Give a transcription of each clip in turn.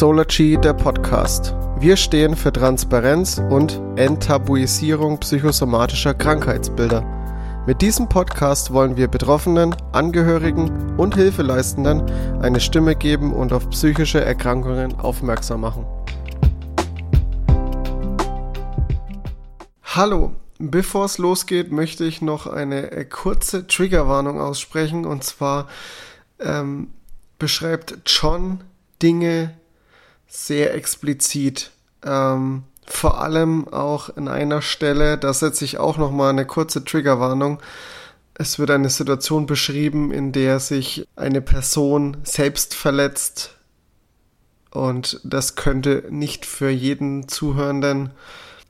Solargy, der Podcast. Wir stehen für Transparenz und Enttabuisierung psychosomatischer Krankheitsbilder. Mit diesem Podcast wollen wir Betroffenen, Angehörigen und Hilfeleistenden eine Stimme geben und auf psychische Erkrankungen aufmerksam machen. Hallo, bevor es losgeht, möchte ich noch eine kurze Triggerwarnung aussprechen und zwar ähm, beschreibt John Dinge sehr explizit. Ähm, vor allem auch in einer Stelle, da setze ich auch noch mal eine kurze Triggerwarnung. Es wird eine Situation beschrieben, in der sich eine Person selbst verletzt und das könnte nicht für jeden Zuhörenden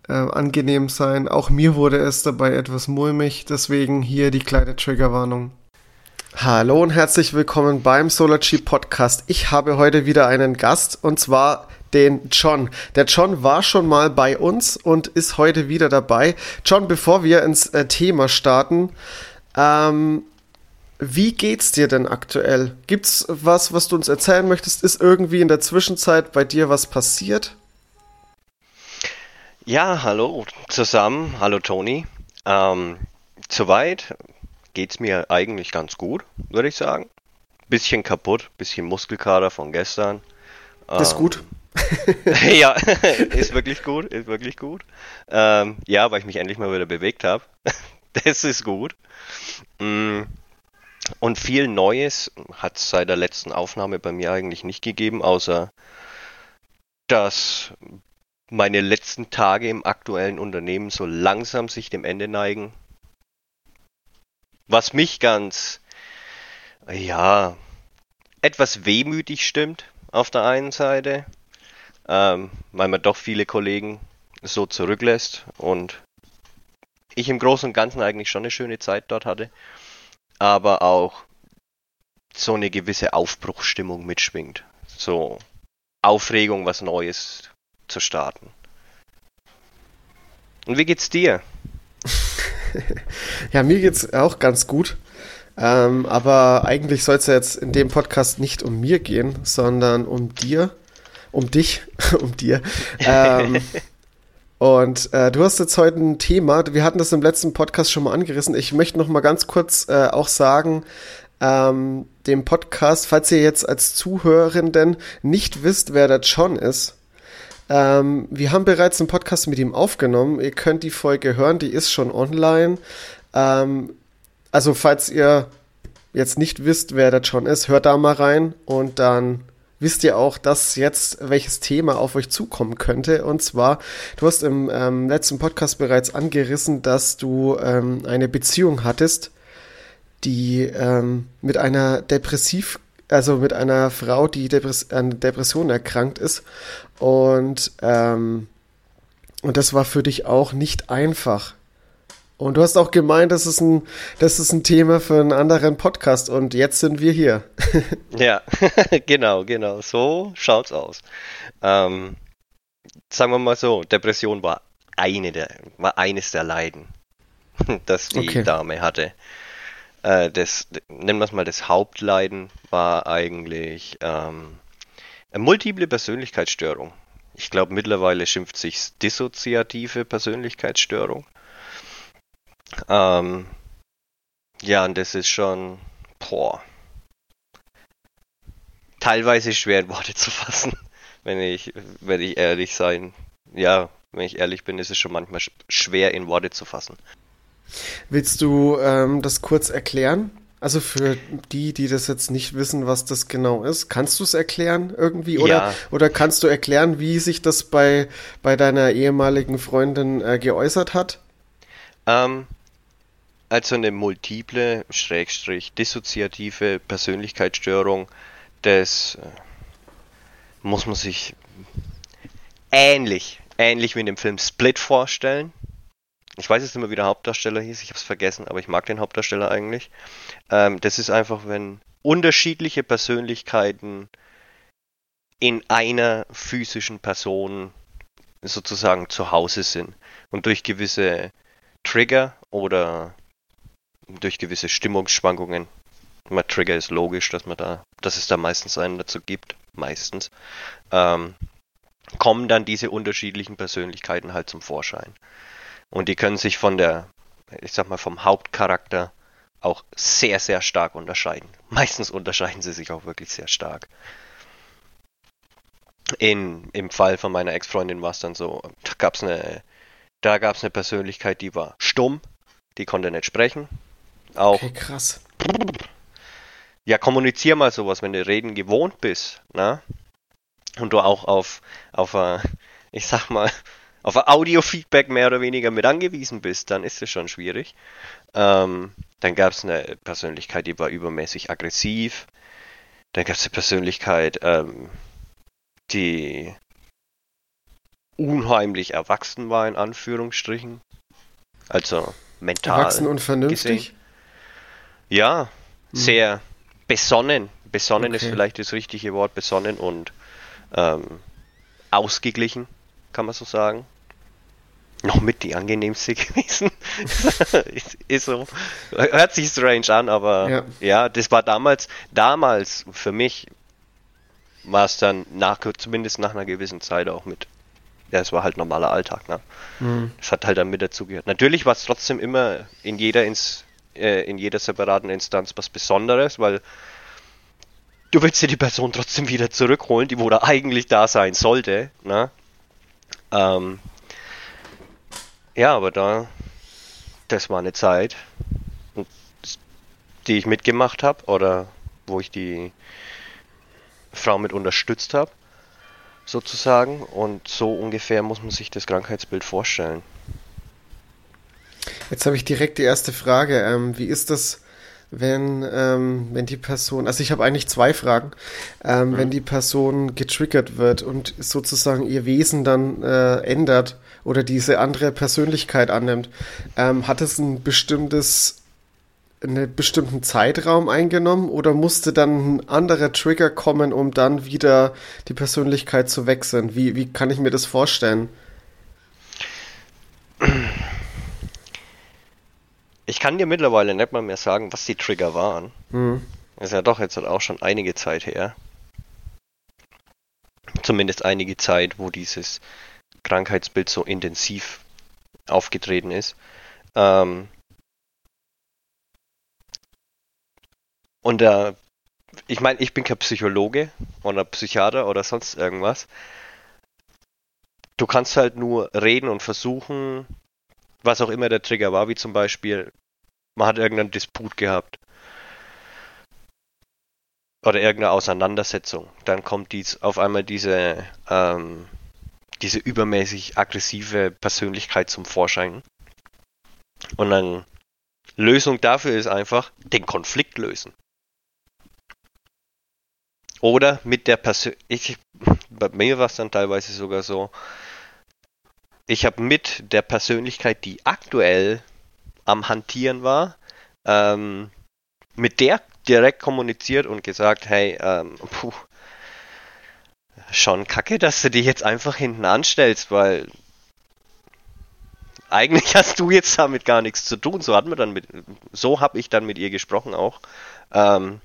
äh, angenehm sein. Auch mir wurde es dabei etwas mulmig, deswegen hier die kleine Triggerwarnung. Hallo und herzlich willkommen beim Solarchi Podcast. Ich habe heute wieder einen Gast und zwar den John. Der John war schon mal bei uns und ist heute wieder dabei. John, bevor wir ins äh, Thema starten, ähm, wie geht's dir denn aktuell? Gibt's was, was du uns erzählen möchtest? Ist irgendwie in der Zwischenzeit bei dir was passiert? Ja, hallo zusammen. Hallo Toni. Ähm, soweit geht es mir eigentlich ganz gut, würde ich sagen. Bisschen kaputt, bisschen Muskelkater von gestern. Das ist ähm, gut. ja, ist wirklich gut, ist wirklich gut. Ähm, ja, weil ich mich endlich mal wieder bewegt habe. das ist gut. Mm, und viel Neues hat es seit der letzten Aufnahme bei mir eigentlich nicht gegeben, außer dass meine letzten Tage im aktuellen Unternehmen so langsam sich dem Ende neigen. Was mich ganz, ja, etwas wehmütig stimmt auf der einen Seite, ähm, weil man doch viele Kollegen so zurücklässt und ich im Großen und Ganzen eigentlich schon eine schöne Zeit dort hatte, aber auch so eine gewisse Aufbruchsstimmung mitschwingt. So Aufregung, was Neues zu starten. Und wie geht's dir? Ja, mir geht's auch ganz gut. Ähm, aber eigentlich soll es ja jetzt in dem Podcast nicht um mir gehen, sondern um dir, um dich, um dir. Ähm, und äh, du hast jetzt heute ein Thema, wir hatten das im letzten Podcast schon mal angerissen. Ich möchte noch mal ganz kurz äh, auch sagen, ähm, dem Podcast, falls ihr jetzt als Zuhörenden nicht wisst, wer der John ist, ähm, wir haben bereits einen Podcast mit ihm aufgenommen. Ihr könnt die Folge hören, die ist schon online. Ähm, also falls ihr jetzt nicht wisst, wer der John ist, hört da mal rein und dann wisst ihr auch, dass jetzt welches Thema auf euch zukommen könnte. Und zwar, du hast im ähm, letzten Podcast bereits angerissen, dass du ähm, eine Beziehung hattest, die ähm, mit einer depressiv also mit einer Frau, die Depress an Depressionen erkrankt ist. Und, ähm, und das war für dich auch nicht einfach. Und du hast auch gemeint, das ist ein, das ist ein Thema für einen anderen Podcast und jetzt sind wir hier. ja, genau, genau. So schaut's aus. Ähm, sagen wir mal so, Depression war eine der, war eines der Leiden, das die okay. Dame hatte. Äh, das, nennen wir es mal, das Hauptleiden war eigentlich ähm, multiple Persönlichkeitsstörung. Ich glaube, mittlerweile schimpft sich dissoziative Persönlichkeitsstörung. Ähm, ja, und das ist schon, boah, teilweise schwer in Worte zu fassen, wenn ich, wenn ich ehrlich sein. Ja, wenn ich ehrlich bin, ist es schon manchmal schwer in Worte zu fassen. Willst du ähm, das kurz erklären? Also für die, die das jetzt nicht wissen, was das genau ist, kannst du es erklären irgendwie? Oder, ja. oder kannst du erklären, wie sich das bei, bei deiner ehemaligen Freundin äh, geäußert hat? Ähm, also eine multiple, schrägstrich, dissoziative Persönlichkeitsstörung, das äh, muss man sich ähnlich, ähnlich wie in dem Film Split vorstellen. Ich weiß jetzt nicht mehr, wie der Hauptdarsteller hieß, ich habe es vergessen, aber ich mag den Hauptdarsteller eigentlich. Ähm, das ist einfach, wenn unterschiedliche Persönlichkeiten in einer physischen Person sozusagen zu Hause sind und durch gewisse Trigger oder durch gewisse Stimmungsschwankungen, mal Trigger ist logisch, dass man da, dass es da meistens einen dazu gibt, meistens, ähm, kommen dann diese unterschiedlichen Persönlichkeiten halt zum Vorschein. Und die können sich von der, ich sag mal, vom Hauptcharakter auch sehr, sehr stark unterscheiden. Meistens unterscheiden sie sich auch wirklich sehr stark. In, Im Fall von meiner Ex-Freundin war es dann so, da gab es eine, da gab's eine Persönlichkeit, die war stumm, die konnte nicht sprechen. Auch, okay, krass. Ja, kommunizier mal sowas, wenn du reden gewohnt bist, ne? Und du auch auf, auf, ich sag mal, auf Audio-Feedback mehr oder weniger mit angewiesen bist, dann ist es schon schwierig. Ähm, dann gab es eine Persönlichkeit, die war übermäßig aggressiv. Dann gab es eine Persönlichkeit, ähm, die unheimlich erwachsen war, in Anführungsstrichen. Also mental. Erwachsen und vernünftig? Gesehen. Ja, hm. sehr besonnen. Besonnen okay. ist vielleicht das richtige Wort, besonnen und ähm, ausgeglichen, kann man so sagen. Noch mit die angenehmste gewesen. ist, ist, so. Hört sich strange an, aber ja. ja, das war damals, damals für mich war es dann nach, zumindest nach einer gewissen Zeit auch mit. Ja, es war halt normaler Alltag, ne? Mhm. Das hat halt dann mit dazugehört. Natürlich war es trotzdem immer in jeder ins, äh, in jeder separaten Instanz was Besonderes, weil du willst dir die Person trotzdem wieder zurückholen, die wo da eigentlich da sein sollte, ne? Ähm, ja, aber da, das war eine Zeit, die ich mitgemacht habe oder wo ich die Frau mit unterstützt habe, sozusagen. Und so ungefähr muss man sich das Krankheitsbild vorstellen. Jetzt habe ich direkt die erste Frage. Ähm, wie ist das, wenn, ähm, wenn die Person, also ich habe eigentlich zwei Fragen, ähm, mhm. wenn die Person getriggert wird und sozusagen ihr Wesen dann äh, ändert oder diese andere Persönlichkeit annimmt, ähm, hat es ein bestimmtes einen bestimmten Zeitraum eingenommen oder musste dann ein anderer Trigger kommen, um dann wieder die Persönlichkeit zu wechseln? Wie, wie kann ich mir das vorstellen? Ich kann dir mittlerweile nicht mal mehr sagen, was die Trigger waren. Mhm. Das ist ja doch jetzt auch schon einige Zeit her. Zumindest einige Zeit, wo dieses Krankheitsbild so intensiv aufgetreten ist. Ähm, und da, ich meine, ich bin kein Psychologe oder Psychiater oder sonst irgendwas. Du kannst halt nur reden und versuchen, was auch immer der Trigger war, wie zum Beispiel, man hat irgendeinen Disput gehabt. Oder irgendeine Auseinandersetzung. Dann kommt dies auf einmal diese, ähm, diese übermäßig aggressive Persönlichkeit zum Vorschein. Und dann Lösung dafür ist einfach den Konflikt lösen. Oder mit der Persönlichkeit. Bei mir war es dann teilweise sogar so, ich habe mit der Persönlichkeit, die aktuell am Hantieren war, ähm, mit der direkt kommuniziert und gesagt, hey, ähm, puh, schon kacke, dass du dich jetzt einfach hinten anstellst, weil eigentlich hast du jetzt damit gar nichts zu tun. So hat man dann mit, so habe ich dann mit ihr gesprochen auch. Ähm,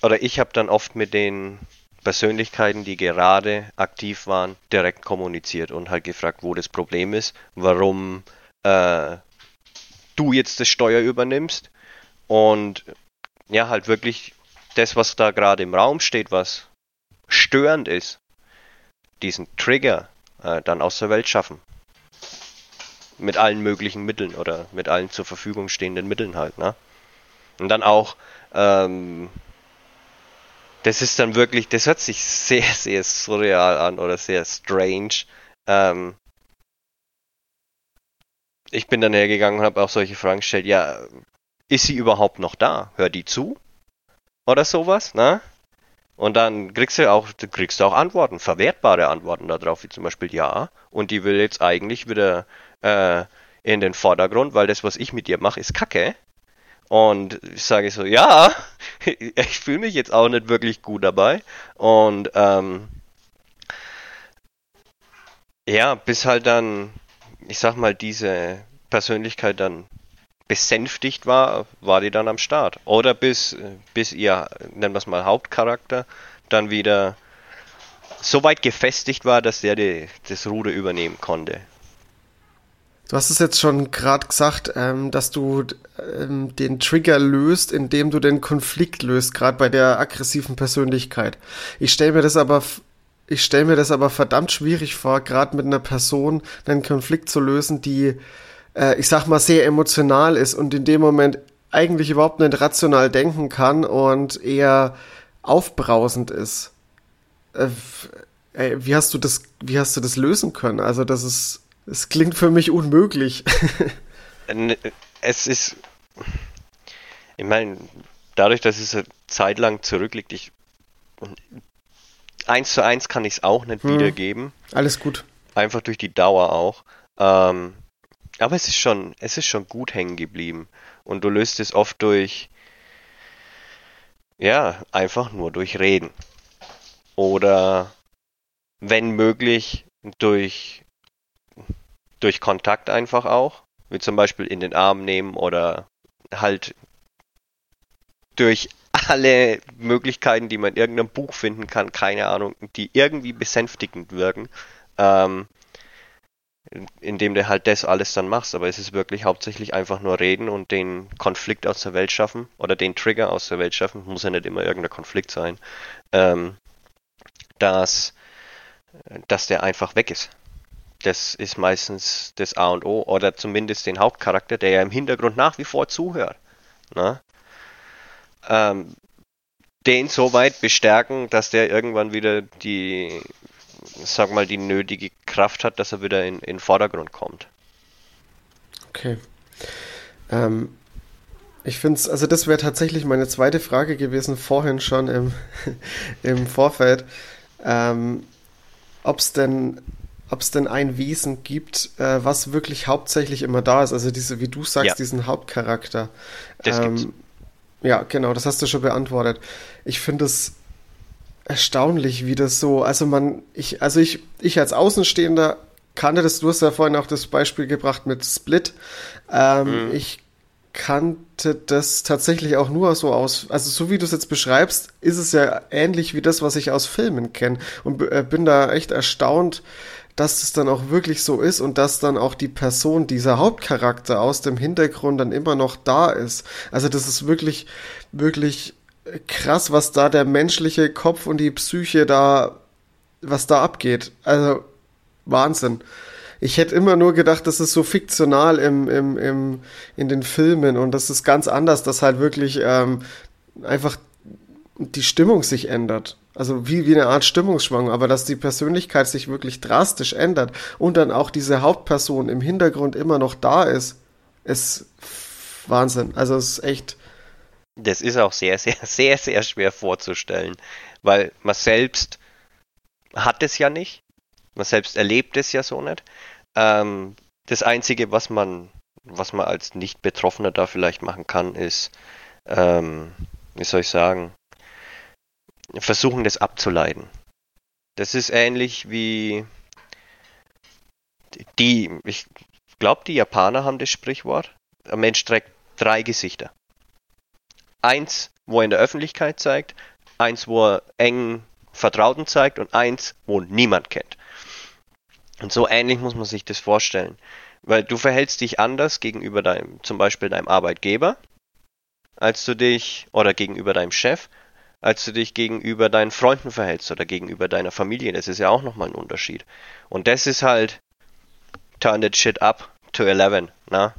oder ich habe dann oft mit den Persönlichkeiten, die gerade aktiv waren, direkt kommuniziert und halt gefragt, wo das Problem ist, warum äh, du jetzt das Steuer übernimmst und ja, halt wirklich das, was da gerade im Raum steht, was störend ist, diesen Trigger äh, dann aus der Welt schaffen. Mit allen möglichen Mitteln oder mit allen zur Verfügung stehenden Mitteln halt, ne? Und dann auch ähm, das ist dann wirklich, das hört sich sehr, sehr surreal an oder sehr strange. Ähm, ich bin dann hergegangen und habe auch solche Fragen gestellt. Ja, ist sie überhaupt noch da? Hört die zu? Oder sowas, ne? Und dann kriegst du auch, du kriegst auch Antworten, verwertbare Antworten darauf, wie zum Beispiel ja. Und die will jetzt eigentlich wieder äh, in den Vordergrund, weil das, was ich mit dir mache, ist Kacke. Und ich sage so, ja, ich fühle mich jetzt auch nicht wirklich gut dabei. Und ähm, ja, bis halt dann, ich sag mal, diese Persönlichkeit dann besänftigt war, war die dann am Start. Oder bis, bis ihr, nennen wir es mal Hauptcharakter, dann wieder so weit gefestigt war, dass der die, das Ruder übernehmen konnte. Du hast es jetzt schon gerade gesagt, ähm, dass du ähm, den Trigger löst, indem du den Konflikt löst, gerade bei der aggressiven Persönlichkeit. Ich stelle mir das aber ich stelle mir das aber verdammt schwierig vor, gerade mit einer Person einen Konflikt zu lösen, die, äh, ich sag mal, sehr emotional ist und in dem Moment eigentlich überhaupt nicht rational denken kann und eher aufbrausend ist. Äh, ey, wie hast du das, wie hast du das lösen können? Also das ist, es klingt für mich unmöglich. es ist, ich meine, dadurch, dass es eine Zeit lang zurückliegt, ich eins zu eins kann ich es auch nicht hm. wiedergeben. Alles gut. Einfach durch die Dauer auch. Ähm, aber es ist schon, es ist schon gut hängen geblieben. Und du löst es oft durch, ja, einfach nur durch Reden. Oder wenn möglich durch, durch Kontakt einfach auch. Wie zum Beispiel in den Arm nehmen oder halt durch alle Möglichkeiten, die man in irgendeinem Buch finden kann, keine Ahnung, die irgendwie besänftigend wirken, ähm, indem du halt das alles dann machst. Aber es ist wirklich hauptsächlich einfach nur reden und den Konflikt aus der Welt schaffen oder den Trigger aus der Welt schaffen, muss ja nicht immer irgendein Konflikt sein, ähm, dass, dass der einfach weg ist. Das ist meistens das A und O oder zumindest den Hauptcharakter, der ja im Hintergrund nach wie vor zuhört. Ne? ähm, den so weit bestärken, dass der irgendwann wieder die, sag mal, die nötige Kraft hat, dass er wieder in, den Vordergrund kommt. Okay. Ähm, ich finde es, also das wäre tatsächlich meine zweite Frage gewesen, vorhin schon im, im Vorfeld. Ähm, Ob es denn ob es denn ein Wesen gibt, äh, was wirklich hauptsächlich immer da ist, also diese, wie du sagst, ja. diesen Hauptcharakter. Das ähm, gibt's. Ja, genau, das hast du schon beantwortet. Ich finde es erstaunlich, wie das so, also man, ich, also ich, ich als Außenstehender kannte das, du hast ja vorhin auch das Beispiel gebracht mit Split. Ähm, mhm. Ich kannte das tatsächlich auch nur so aus, also so wie du es jetzt beschreibst, ist es ja ähnlich wie das, was ich aus Filmen kenne und äh, bin da echt erstaunt, dass es dann auch wirklich so ist und dass dann auch die Person, dieser Hauptcharakter aus dem Hintergrund dann immer noch da ist. Also das ist wirklich, wirklich krass, was da der menschliche Kopf und die Psyche da, was da abgeht. Also Wahnsinn. Ich hätte immer nur gedacht, das ist so fiktional im, im, im, in den Filmen und das ist ganz anders, dass halt wirklich ähm, einfach die Stimmung sich ändert. Also wie, wie eine Art Stimmungsschwang, aber dass die Persönlichkeit sich wirklich drastisch ändert und dann auch diese Hauptperson im Hintergrund immer noch da ist, ist Wahnsinn. Also es ist echt. Das ist auch sehr, sehr, sehr, sehr schwer vorzustellen, weil man selbst hat es ja nicht. Man selbst erlebt es ja so nicht. Ähm, das Einzige, was man, was man als Nicht-Betroffener da vielleicht machen kann, ist, ähm, wie soll ich sagen, versuchen, das abzuleiten. Das ist ähnlich wie die, ich glaube, die Japaner haben das Sprichwort. Ein Mensch trägt drei Gesichter. Eins, wo er in der Öffentlichkeit zeigt, eins, wo er eng Vertrauten zeigt und eins, wo niemand kennt. Und so ähnlich muss man sich das vorstellen. Weil du verhältst dich anders gegenüber deinem, zum Beispiel deinem Arbeitgeber, als du dich, oder gegenüber deinem Chef, als du dich gegenüber deinen Freunden verhältst oder gegenüber deiner Familie. Das ist ja auch nochmal ein Unterschied. Und das ist halt turn that shit up to 11, na?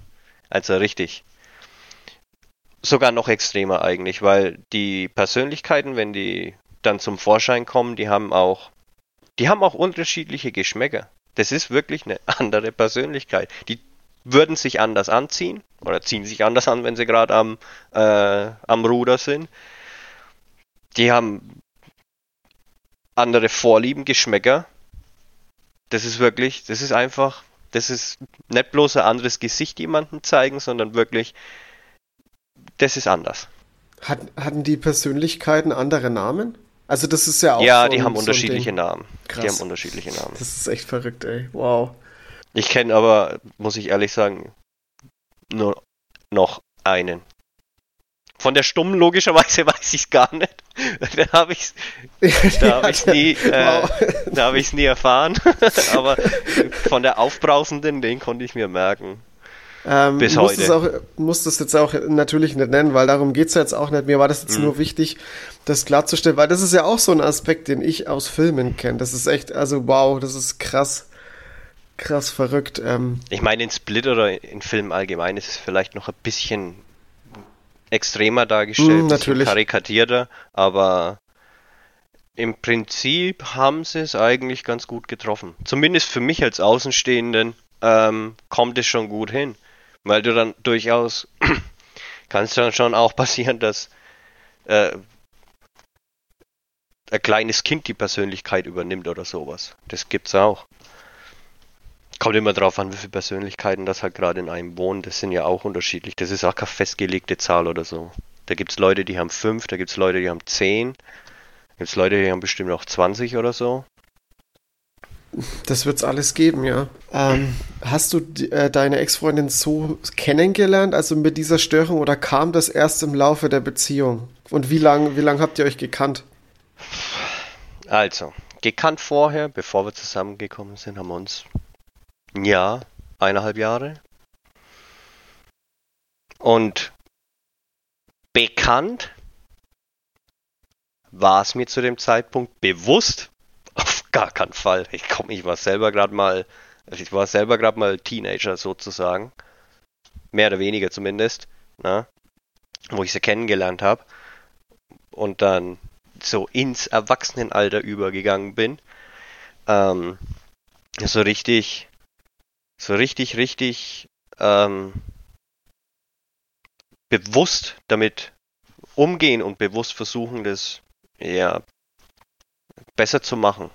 Also richtig. Sogar noch extremer eigentlich, weil die Persönlichkeiten, wenn die dann zum Vorschein kommen, die haben auch, die haben auch unterschiedliche Geschmäcker. Das ist wirklich eine andere Persönlichkeit. Die würden sich anders anziehen oder ziehen sich anders an, wenn sie gerade am, äh, am Ruder sind die haben andere Vorlieben, Geschmäcker. Das ist wirklich, das ist einfach, das ist nicht bloß ein anderes Gesicht jemandem zeigen, sondern wirklich, das ist anders. Hat, hatten die Persönlichkeiten andere Namen? Also das ist ja auch. Ja, so die haben so unterschiedliche Namen. Krass. Die haben unterschiedliche Namen. Das ist echt verrückt, ey. Wow. Ich kenne aber, muss ich ehrlich sagen, nur noch einen. Von der Stummen logischerweise weiß ich es gar nicht. da habe ich da habe ich nie äh, wow. da habe ich nie erfahren, aber von der aufbrausenden, den konnte ich mir merken. Ähm, Bis heute. Es auch, musst es jetzt auch natürlich nicht nennen, weil darum geht es ja jetzt auch nicht. Mir war das jetzt mhm. nur wichtig, das klarzustellen, weil das ist ja auch so ein Aspekt, den ich aus Filmen kenne. Das ist echt, also wow, das ist krass. Krass verrückt. Ähm. Ich meine, in Split oder in Filmen allgemein ist es vielleicht noch ein bisschen extremer dargestellt, mm, natürlich. karikatierter, aber im Prinzip haben sie es eigentlich ganz gut getroffen. Zumindest für mich als Außenstehenden ähm, kommt es schon gut hin. Weil du dann durchaus kann es dann schon auch passieren, dass äh, ein kleines Kind die Persönlichkeit übernimmt oder sowas. Das gibt's auch. Kommt immer drauf an, wie viele Persönlichkeiten das halt gerade in einem wohnen. Das sind ja auch unterschiedlich. Das ist auch keine festgelegte Zahl oder so. Da gibt's Leute, die haben fünf, da gibt's Leute, die haben zehn. Da gibt's Leute, die haben bestimmt auch 20 oder so. Das wird's alles geben, ja. Ähm, hast du äh, deine Ex-Freundin so kennengelernt, also mit dieser Störung, oder kam das erst im Laufe der Beziehung? Und wie lange wie lang habt ihr euch gekannt? Also, gekannt vorher, bevor wir zusammengekommen sind, haben wir uns Jahr, eineinhalb Jahre. Und bekannt war es mir zu dem Zeitpunkt bewusst, auf gar keinen Fall. Ich komme, ich war selber gerade mal, also ich war selber gerade mal Teenager sozusagen, mehr oder weniger zumindest, ne? wo ich sie kennengelernt habe und dann so ins Erwachsenenalter übergegangen bin. Ähm, so richtig, so richtig, richtig ähm, bewusst damit umgehen und bewusst versuchen, das ja besser zu machen,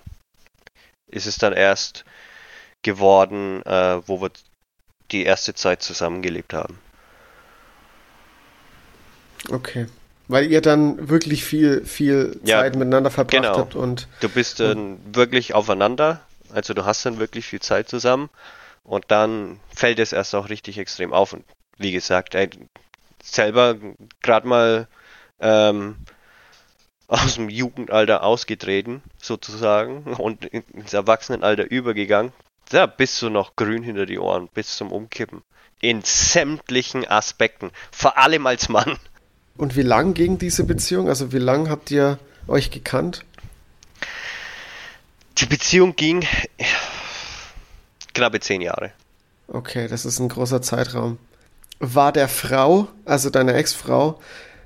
ist es dann erst geworden, äh, wo wir die erste Zeit zusammengelebt haben. Okay. Weil ihr dann wirklich viel, viel Zeit ja, miteinander verbracht genau. habt und. Du bist dann und, wirklich aufeinander, also du hast dann wirklich viel Zeit zusammen und dann fällt es erst auch richtig extrem auf. Und wie gesagt, ey, selber gerade mal ähm, aus dem Jugendalter ausgetreten, sozusagen, und ins Erwachsenenalter übergegangen. Da bist du noch grün hinter die Ohren, bis zum Umkippen. In sämtlichen Aspekten, vor allem als Mann. Und wie lang ging diese Beziehung? Also wie lang habt ihr euch gekannt? Die Beziehung ging knappe zehn Jahre. Okay, das ist ein großer Zeitraum. War der Frau, also deine Ex-Frau,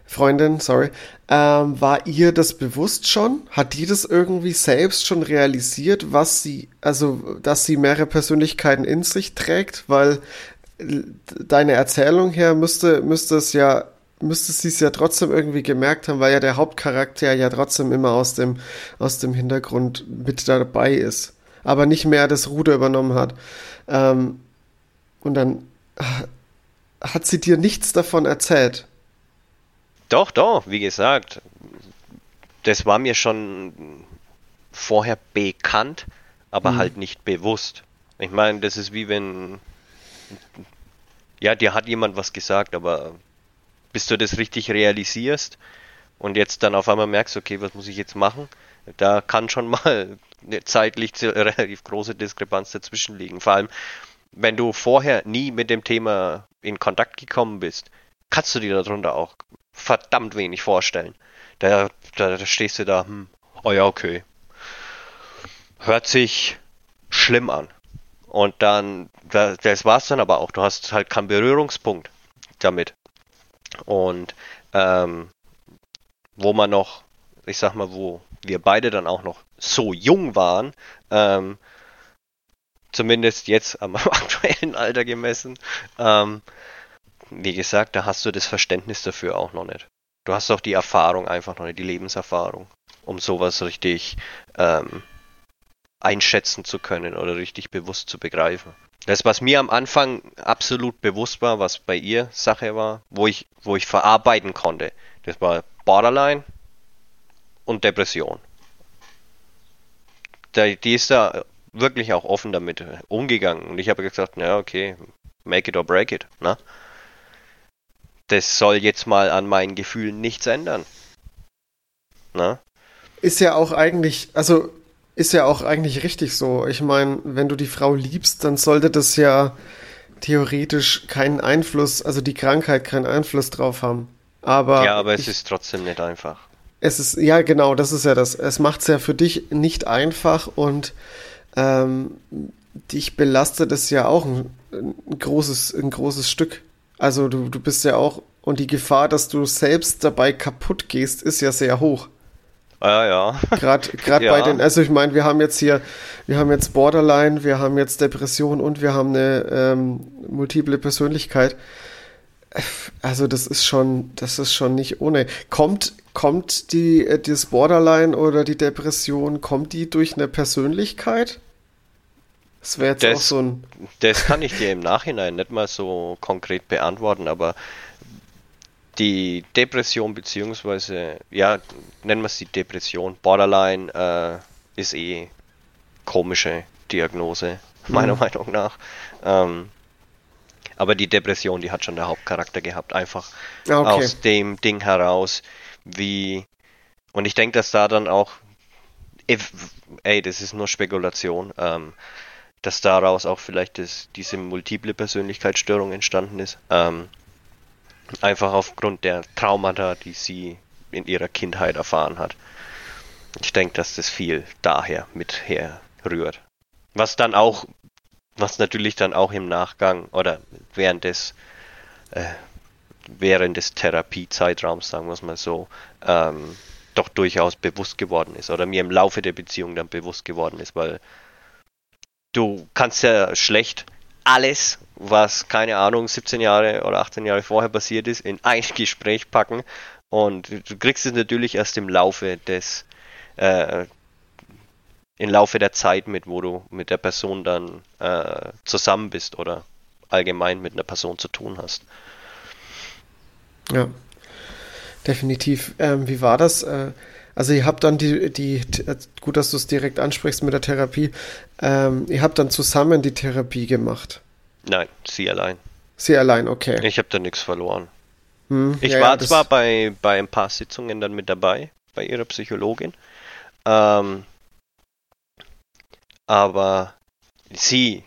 Freundin, sorry, ähm, war ihr das bewusst schon? Hat die das irgendwie selbst schon realisiert, was sie, also, dass sie mehrere Persönlichkeiten in sich trägt? Weil äh, deine Erzählung her müsste, müsste es ja müsste sie es ja trotzdem irgendwie gemerkt haben, weil ja der Hauptcharakter ja trotzdem immer aus dem, aus dem Hintergrund mit dabei ist, aber nicht mehr das Ruder übernommen hat. Ähm, und dann hat sie dir nichts davon erzählt. Doch, doch, wie gesagt, das war mir schon vorher bekannt, aber mhm. halt nicht bewusst. Ich meine, das ist wie wenn, ja, dir hat jemand was gesagt, aber bis du das richtig realisierst und jetzt dann auf einmal merkst, okay, was muss ich jetzt machen? Da kann schon mal eine zeitlich relativ große Diskrepanz dazwischen liegen. Vor allem, wenn du vorher nie mit dem Thema in Kontakt gekommen bist, kannst du dir darunter auch verdammt wenig vorstellen. Da, da, da stehst du da, hm, oh ja, okay. Hört sich schlimm an. Und dann, das war's dann aber auch. Du hast halt keinen Berührungspunkt damit. Und ähm, wo man noch, ich sag mal, wo wir beide dann auch noch so jung waren, ähm, zumindest jetzt am aktuellen Alter gemessen, ähm, wie gesagt, da hast du das Verständnis dafür auch noch nicht. Du hast auch die Erfahrung einfach noch nicht, die Lebenserfahrung, um sowas richtig ähm, einschätzen zu können oder richtig bewusst zu begreifen. Das, was mir am Anfang absolut bewusst war, was bei ihr Sache war, wo ich, wo ich verarbeiten konnte, das war Borderline und Depression. Die ist da wirklich auch offen damit umgegangen. Und ich habe gesagt, ja, okay, make it or break it. Ne? Das soll jetzt mal an meinen Gefühlen nichts ändern. Ne? Ist ja auch eigentlich, also ist ja auch eigentlich richtig so. Ich meine, wenn du die Frau liebst, dann sollte das ja theoretisch keinen Einfluss, also die Krankheit keinen Einfluss drauf haben. Aber ja, aber es ich, ist trotzdem nicht einfach. Es ist, ja, genau, das ist ja das. Es macht es ja für dich nicht einfach und ähm, dich belastet es ja auch ein, ein, großes, ein großes Stück. Also du, du bist ja auch, und die Gefahr, dass du selbst dabei kaputt gehst, ist ja sehr hoch. Ja, ja. Gerade ja. bei den, also ich meine, wir haben jetzt hier, wir haben jetzt Borderline, wir haben jetzt Depression und wir haben eine ähm, multiple Persönlichkeit. Also das ist schon, das ist schon nicht ohne. Kommt, kommt die, äh, das Borderline oder die Depression, kommt die durch eine Persönlichkeit? Das wäre jetzt das, auch so ein. Das kann ich dir im Nachhinein nicht mal so konkret beantworten, aber die Depression beziehungsweise, ja, nennen wir es die Depression, Borderline äh, ist eh komische Diagnose, meiner mhm. Meinung nach. Ähm, aber die Depression, die hat schon der Hauptcharakter gehabt, einfach okay. aus dem Ding heraus, wie und ich denke, dass da dann auch, if, ey, das ist nur Spekulation, ähm, dass daraus auch vielleicht das, diese multiple Persönlichkeitsstörung entstanden ist. Ähm, Einfach aufgrund der Traumata, die sie in ihrer Kindheit erfahren hat. Ich denke, dass das viel daher mit herrührt. Was dann auch, was natürlich dann auch im Nachgang oder während des, äh, während des Therapiezeitraums, sagen wir es mal so, ähm, doch durchaus bewusst geworden ist oder mir im Laufe der Beziehung dann bewusst geworden ist, weil du kannst ja schlecht alles, was, keine Ahnung, 17 Jahre oder 18 Jahre vorher passiert ist, in ein Gespräch packen. Und du kriegst es natürlich erst im Laufe des, äh, im Laufe der Zeit mit, wo du mit der Person dann äh, zusammen bist oder allgemein mit einer Person zu tun hast. Ja, definitiv. Ähm, wie war das? Äh, also ihr habt dann die, die, gut, dass du es direkt ansprichst mit der Therapie. Ähm, ihr habt dann zusammen die Therapie gemacht. Nein, sie allein. Sie allein, okay. Ich habe da nichts verloren. Hm, ich ja, war ja, zwar bei, bei ein paar Sitzungen dann mit dabei, bei ihrer Psychologin, ähm, aber sie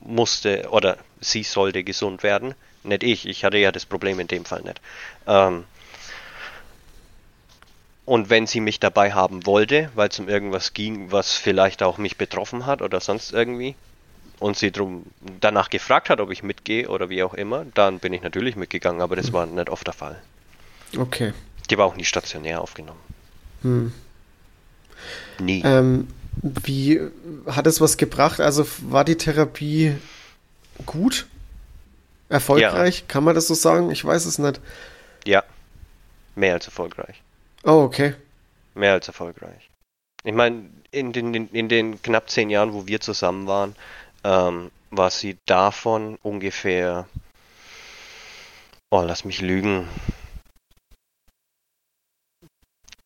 musste oder sie sollte gesund werden, nicht ich. Ich hatte ja das Problem in dem Fall nicht. Ähm, und wenn sie mich dabei haben wollte, weil es um irgendwas ging, was vielleicht auch mich betroffen hat oder sonst irgendwie, und sie drum danach gefragt hat, ob ich mitgehe oder wie auch immer, dann bin ich natürlich mitgegangen, aber das hm. war nicht oft der Fall. Okay. Die war auch nie stationär aufgenommen. Hm. Nie. Ähm, wie hat es was gebracht? Also war die Therapie gut? Erfolgreich? Ja. Kann man das so sagen? Ich weiß es nicht. Ja. Mehr als erfolgreich. Oh, okay. Mehr als erfolgreich. Ich meine, in den, in den knapp zehn Jahren, wo wir zusammen waren, ähm, war sie davon ungefähr, oh, lass mich lügen,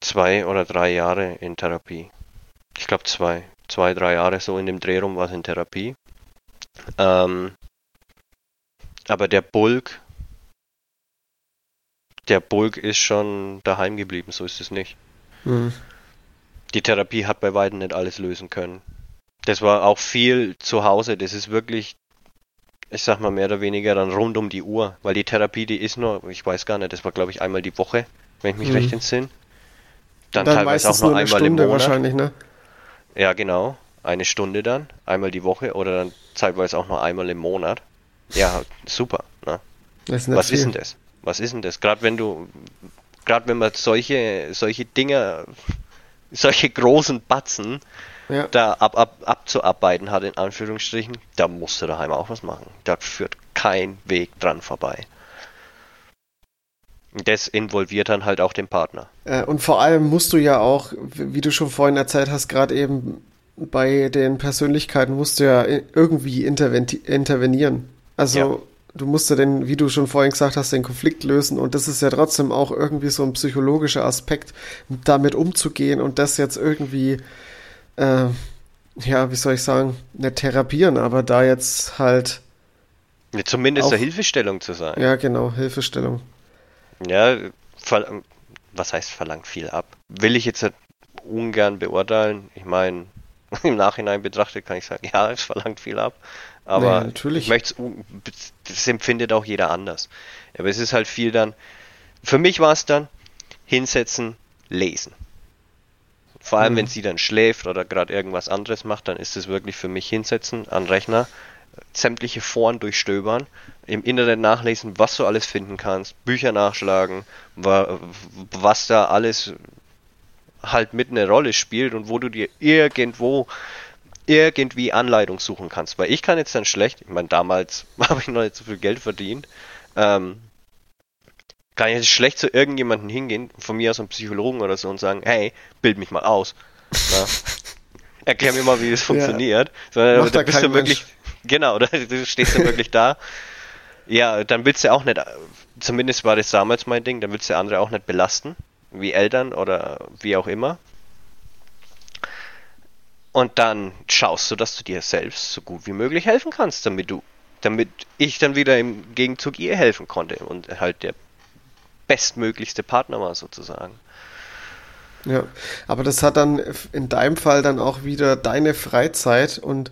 zwei oder drei Jahre in Therapie. Ich glaube zwei, zwei, drei Jahre so in dem Dreh rum war es in Therapie. Ähm, aber der Bulk der Bulk ist schon daheim geblieben, so ist es nicht. Mhm. Die Therapie hat bei weitem nicht alles lösen können. Das war auch viel zu Hause, das ist wirklich, ich sag mal mehr oder weniger dann rund um die Uhr, weil die Therapie, die ist nur, ich weiß gar nicht, das war glaube ich einmal die Woche, wenn ich mich mhm. recht entsinne. Dann, dann teilweise auch nur, nur einmal Stunde im Monat. wahrscheinlich, ne? Ja, genau. Eine Stunde dann, einmal die Woche oder dann zeitweise auch nur einmal im Monat. Ja, super. Ne? Was viel. ist denn das? Was ist denn das? Gerade wenn du, gerade wenn man solche, solche Dinge, solche großen Batzen ja. da ab, ab, abzuarbeiten hat, in Anführungsstrichen, da musst du daheim auch was machen. Da führt kein Weg dran vorbei. Das involviert dann halt auch den Partner. Äh, und vor allem musst du ja auch, wie du schon vorhin erzählt hast, gerade eben bei den Persönlichkeiten musst du ja irgendwie intervenieren. Also ja du musst ja den, wie du schon vorhin gesagt hast, den Konflikt lösen und das ist ja trotzdem auch irgendwie so ein psychologischer Aspekt, damit umzugehen und das jetzt irgendwie, äh, ja, wie soll ich sagen, nicht therapieren, aber da jetzt halt. Ja, zumindest auch, eine Hilfestellung zu sein. Ja, genau, Hilfestellung. Ja, was heißt verlangt viel ab? Will ich jetzt ungern beurteilen. Ich meine, im Nachhinein betrachtet kann ich sagen, ja, es verlangt viel ab. Aber naja, natürlich. ich das empfindet auch jeder anders. Aber es ist halt viel dann, für mich war es dann, hinsetzen, lesen. Vor allem, mhm. wenn sie dann schläft oder gerade irgendwas anderes macht, dann ist es wirklich für mich hinsetzen an Rechner, sämtliche Foren durchstöbern, im Internet nachlesen, was du alles finden kannst, Bücher nachschlagen, was da alles halt mit eine Rolle spielt und wo du dir irgendwo irgendwie Anleitung suchen kannst. Weil ich kann jetzt dann schlecht, ich meine, damals habe ich noch nicht so viel Geld verdient, ähm, kann ich jetzt schlecht zu irgendjemandem hingehen, von mir aus einem Psychologen oder so und sagen, hey, bild mich mal aus. Ja. Erklär mir mal, wie das funktioniert. Ja. Sondern da bist du wirklich, Mensch. Genau, oder du stehst dann wirklich da. Ja, dann willst du auch nicht, zumindest war das damals mein Ding, dann willst du andere auch nicht belasten wie Eltern oder wie auch immer. Und dann schaust du, dass du dir selbst so gut wie möglich helfen kannst, damit du, damit ich dann wieder im Gegenzug ihr helfen konnte und halt der bestmöglichste Partner war sozusagen. Ja, aber das hat dann in deinem Fall dann auch wieder deine Freizeit und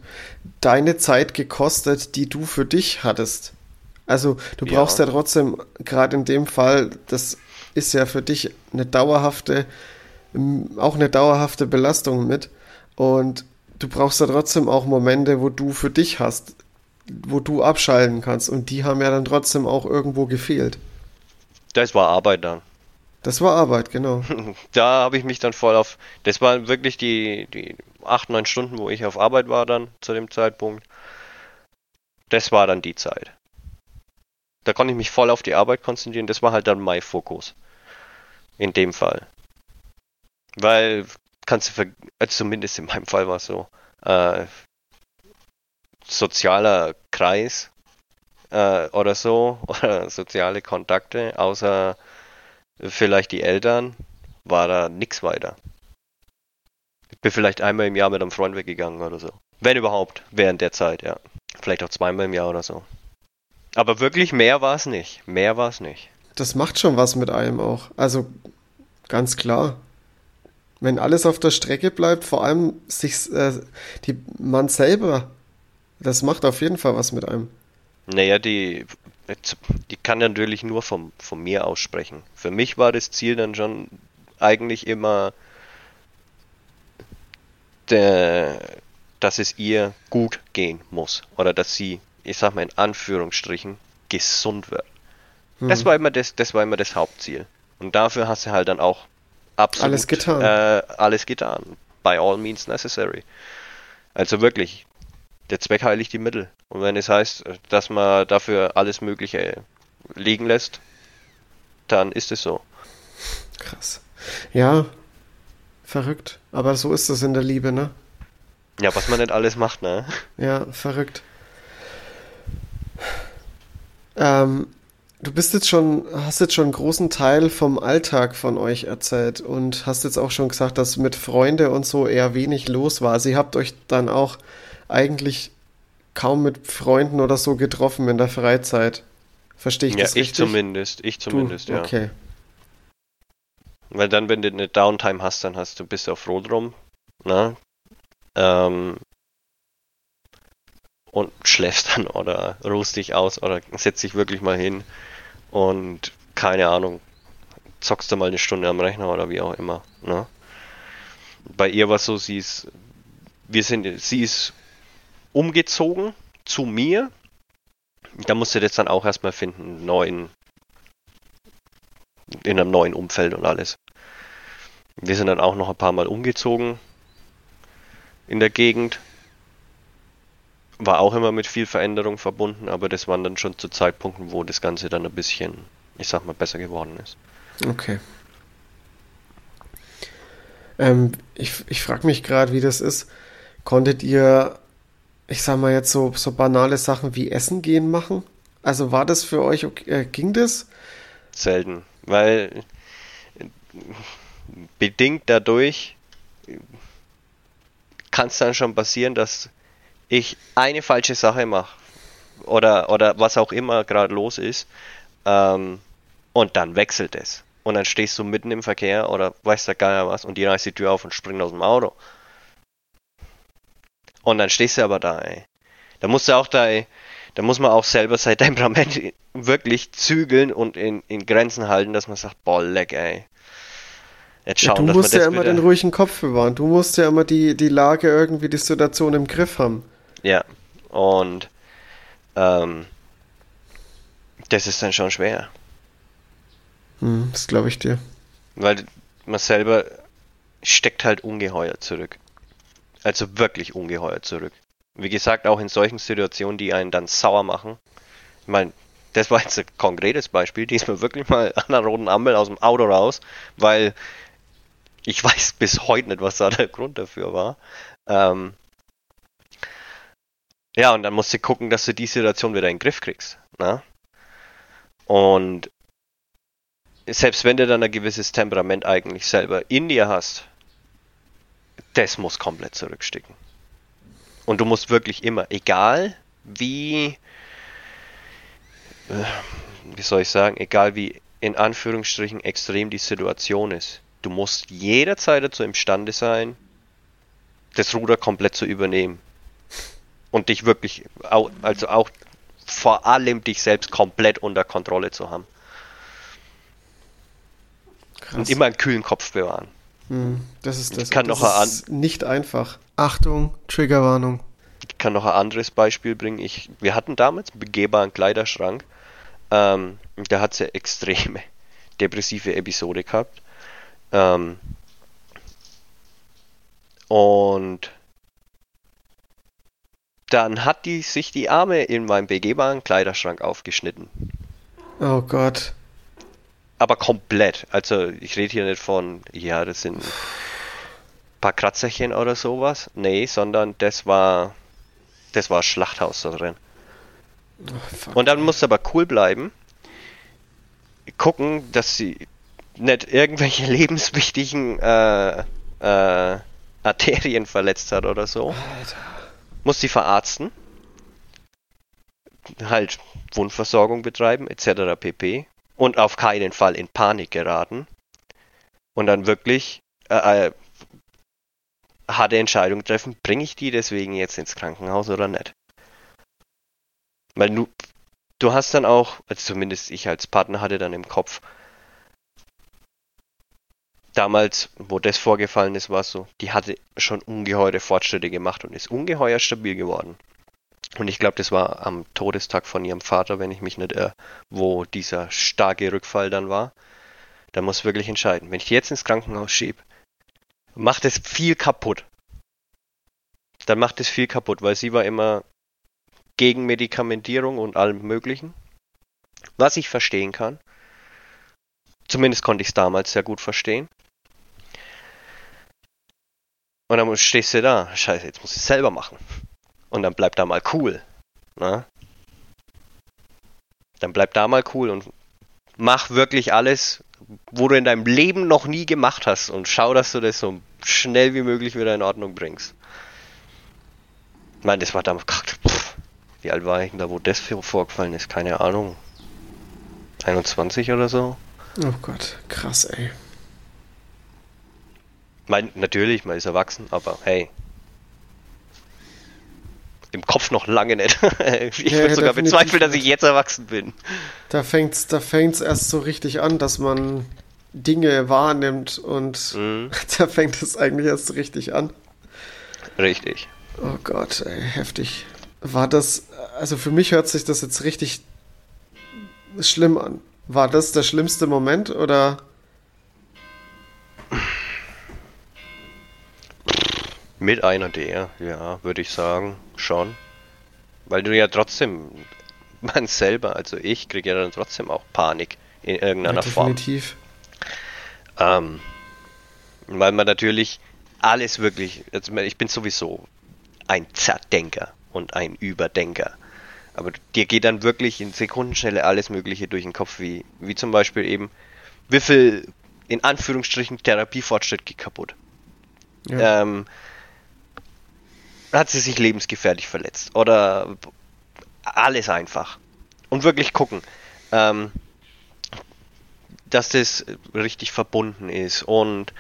deine Zeit gekostet, die du für dich hattest. Also du brauchst ja, ja trotzdem, gerade in dem Fall, das ist ja für dich eine dauerhafte, auch eine dauerhafte Belastung mit. Und du brauchst ja trotzdem auch Momente, wo du für dich hast, wo du abschalten kannst. Und die haben ja dann trotzdem auch irgendwo gefehlt. Das war Arbeit dann. Das war Arbeit, genau. Da habe ich mich dann voll auf. Das waren wirklich die, die acht, neun Stunden, wo ich auf Arbeit war dann zu dem Zeitpunkt. Das war dann die Zeit. Da konnte ich mich voll auf die Arbeit konzentrieren. Das war halt dann mein Fokus. In dem Fall. Weil, kannst du, ver also zumindest in meinem Fall war es so, äh, sozialer Kreis äh, oder so, oder soziale Kontakte, außer vielleicht die Eltern, war da nichts weiter. Ich bin vielleicht einmal im Jahr mit einem Freund weggegangen oder so. Wenn überhaupt, während der Zeit, ja. Vielleicht auch zweimal im Jahr oder so. Aber wirklich mehr war es nicht. Mehr war es nicht. Das macht schon was mit einem auch. Also ganz klar. Wenn alles auf der Strecke bleibt, vor allem sich äh, die man selber, das macht auf jeden Fall was mit einem. Naja, die, die kann natürlich nur vom, von mir aussprechen. Für mich war das Ziel dann schon eigentlich immer, der, dass es ihr gut gehen muss. Oder dass sie ich sag mal in Anführungsstrichen, gesund wird. Mhm. Das war immer das, das war immer das Hauptziel. Und dafür hast du halt dann auch absolut alles getan. Äh, alles getan. By all means necessary. Also wirklich, der Zweck heiligt die Mittel. Und wenn es heißt, dass man dafür alles Mögliche liegen lässt, dann ist es so. Krass. Ja, verrückt. Aber so ist das in der Liebe, ne? Ja, was man nicht alles macht, ne? Ja, verrückt. Ähm, du bist jetzt schon, hast jetzt schon einen großen Teil vom Alltag von euch erzählt und hast jetzt auch schon gesagt, dass mit Freunde und so eher wenig los war. Ihr habt euch dann auch eigentlich kaum mit Freunden oder so getroffen in der Freizeit. Verstehe ich ja, das richtig? Ja, ich zumindest. Ich zumindest, du? ja. Okay. Weil dann, wenn du eine Downtime hast, dann hast du bist du froh drum. Ne? Ähm, und schläfst dann oder ruhst dich aus oder setzt dich wirklich mal hin und keine Ahnung, zockst du mal eine Stunde am Rechner oder wie auch immer. Ne? Bei ihr war es so, sie ist, wir sind, sie ist umgezogen zu mir. Da musste das dann auch erstmal finden, neuen, in einem neuen Umfeld und alles. Wir sind dann auch noch ein paar Mal umgezogen in der Gegend war auch immer mit viel Veränderung verbunden, aber das waren dann schon zu Zeitpunkten, wo das Ganze dann ein bisschen, ich sag mal, besser geworden ist. Okay. Ähm, ich ich frage mich gerade, wie das ist. Konntet ihr, ich sag mal jetzt so, so banale Sachen wie Essen gehen machen? Also war das für euch, äh, ging das? Selten, weil bedingt dadurch kann es dann schon passieren, dass ich eine falsche Sache mache oder, oder was auch immer gerade los ist ähm, und dann wechselt es. und dann stehst du mitten im Verkehr oder weißt der Geier was und die reißt die Tür auf und springt aus dem Auto. Und dann stehst du aber da, ey. Da musst du auch da, ey, da muss man auch selber sein Temperament wirklich zügeln und in, in Grenzen halten, dass man sagt, boah, leck, ey. Jetzt schauen, ja, du musst ja immer den ruhigen Kopf bewahren. Du musst ja immer die, die Lage irgendwie, die Situation im Griff haben. Ja, und ähm, das ist dann schon schwer. Hm, das glaube ich dir. Weil man selber steckt halt ungeheuer zurück. Also wirklich ungeheuer zurück. Wie gesagt, auch in solchen Situationen, die einen dann sauer machen. Ich meine, das war jetzt ein konkretes Beispiel. Diesmal wirklich mal an der roten Ampel aus dem Auto raus, weil ich weiß bis heute nicht, was da der Grund dafür war. Ähm ja, und dann musst du gucken, dass du die Situation wieder in den Griff kriegst. Ne? Und selbst wenn du dann ein gewisses Temperament eigentlich selber in dir hast, das muss komplett zurückstecken. Und du musst wirklich immer, egal wie, äh, wie soll ich sagen, egal wie in Anführungsstrichen extrem die Situation ist, du musst jederzeit dazu imstande sein, das Ruder komplett zu übernehmen. Und dich wirklich, also auch vor allem dich selbst komplett unter Kontrolle zu haben. Krass. Und immer einen kühlen Kopf bewahren. Hm, das ist das. Ich kann das noch ist nicht einfach. Achtung, Triggerwarnung. Ich kann noch ein anderes Beispiel bringen. Ich, wir hatten damals einen begehbaren Kleiderschrank. Ähm, da hat sie extreme depressive Episode gehabt. Ähm, und dann hat die sich die Arme in meinem begehbaren Kleiderschrank aufgeschnitten. Oh Gott. Aber komplett. Also ich rede hier nicht von, ja, das sind ein paar Kratzerchen oder sowas. Nee, sondern das war das war Schlachthaus da drin. Oh, Und dann musst du aber cool bleiben. Gucken, dass sie nicht irgendwelche lebenswichtigen äh, äh, Arterien verletzt hat oder so. Alter muss sie verarzten, halt Wundversorgung betreiben, etc. pp. Und auf keinen Fall in Panik geraten. Und dann wirklich äh, äh, harte Entscheidung treffen, bringe ich die deswegen jetzt ins Krankenhaus oder nicht. Weil du, du hast dann auch, also zumindest ich als Partner hatte dann im Kopf, damals, wo das vorgefallen ist, war es so, die hatte schon ungeheure Fortschritte gemacht und ist ungeheuer stabil geworden. Und ich glaube, das war am Todestag von ihrem Vater, wenn ich mich nicht irre, wo dieser starke Rückfall dann war. Da muss wirklich entscheiden. Wenn ich die jetzt ins Krankenhaus schiebe, macht es viel kaputt. Dann macht es viel kaputt, weil sie war immer gegen Medikamentierung und allem Möglichen. Was ich verstehen kann. Zumindest konnte ich es damals sehr gut verstehen. Und dann stehst du da, scheiße, jetzt muss ich es selber machen. Und dann bleib da mal cool. Ne? Dann bleib da mal cool und mach wirklich alles, wo du in deinem Leben noch nie gemacht hast und schau, dass du das so schnell wie möglich wieder in Ordnung bringst. Ich meine, das war damals, pff, wie alt war ich denn da, wo das vorgefallen ist? Keine Ahnung. 21 oder so? Oh Gott, krass, ey. Mein, natürlich, man ist erwachsen, aber hey. Im Kopf noch lange nicht. ich ja, würde sogar bezweifeln, dass ich jetzt erwachsen bin. Da fängt's, da fängt's erst so richtig an, dass man Dinge wahrnimmt und mhm. da fängt es eigentlich erst so richtig an. Richtig. Oh Gott, ey, heftig. War das, also für mich hört sich das jetzt richtig schlimm an. War das der schlimmste Moment oder? Mit einer der, ja, würde ich sagen, schon. Weil du ja trotzdem, man selber, also ich, kriege ja dann trotzdem auch Panik in irgendeiner ja, definitiv. Form. Ähm, weil man natürlich alles wirklich, also ich bin sowieso ein Zerdenker und ein Überdenker. Aber dir geht dann wirklich in Sekundenschnelle alles Mögliche durch den Kopf, wie, wie zum Beispiel eben, wie viel in Anführungsstrichen Therapiefortschritt geht kaputt. Ja. Ähm, hat sie sich lebensgefährlich verletzt oder alles einfach. Und wirklich gucken. Ähm, dass das richtig verbunden ist und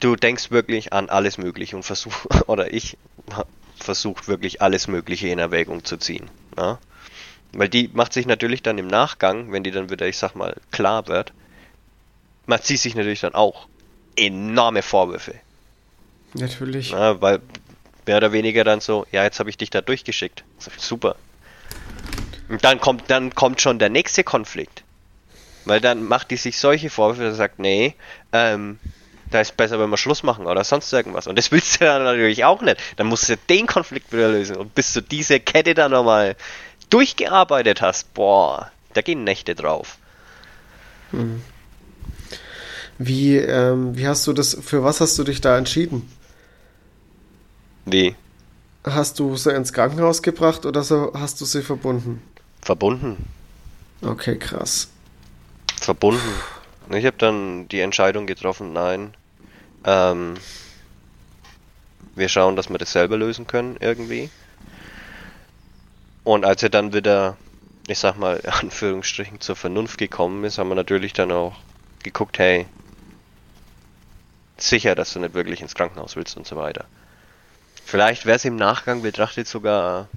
du denkst wirklich an alles Mögliche und versuchst, oder ich versucht wirklich alles Mögliche in Erwägung zu ziehen. Ja? Weil die macht sich natürlich dann im Nachgang, wenn die dann wieder, ich sag mal, klar wird, macht sie sich natürlich dann auch enorme Vorwürfe. Natürlich. Ja, weil mehr oder weniger dann so, ja, jetzt habe ich dich da durchgeschickt. Super. Und dann kommt, dann kommt schon der nächste Konflikt. Weil dann macht die sich solche Vorwürfe und sagt, nee, ähm, da ist besser, wenn wir Schluss machen oder sonst irgendwas. Und das willst du dann natürlich auch nicht. Dann musst du den Konflikt wieder lösen. Und bis du diese Kette dann nochmal durchgearbeitet hast, boah, da gehen Nächte drauf. Hm. Wie, ähm, wie hast du das, für was hast du dich da entschieden? Wie? Hast du sie ins Krankenhaus gebracht oder so hast du sie verbunden? Verbunden. Okay, krass. Verbunden. Ich habe dann die Entscheidung getroffen, nein. Ähm, wir schauen, dass wir das selber lösen können irgendwie. Und als er dann wieder, ich sag mal, in Anführungsstrichen zur Vernunft gekommen ist, haben wir natürlich dann auch geguckt, hey, sicher, dass du nicht wirklich ins Krankenhaus willst und so weiter. Vielleicht wäre es im Nachgang betrachtet sogar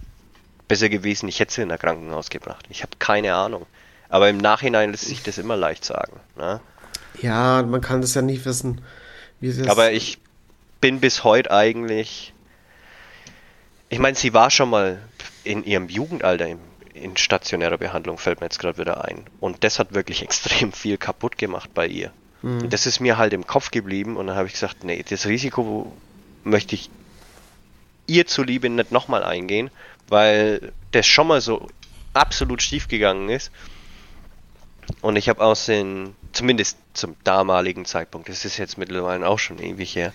besser gewesen, ich hätte sie in ein Krankenhaus gebracht. Ich habe keine Ahnung. Aber im Nachhinein lässt sich das immer leicht sagen. Ne? Ja, man kann das ja nicht wissen. Aber ich bin bis heute eigentlich. Ich meine, sie war schon mal in ihrem Jugendalter in, in stationärer Behandlung, fällt mir jetzt gerade wieder ein. Und das hat wirklich extrem viel kaputt gemacht bei ihr. Mhm. Das ist mir halt im Kopf geblieben und dann habe ich gesagt, nee, das Risiko möchte ich ihr zuliebe nicht nochmal eingehen, weil das schon mal so absolut schief gegangen ist. Und ich habe aus den, zumindest zum damaligen Zeitpunkt, das ist jetzt mittlerweile auch schon ewig her,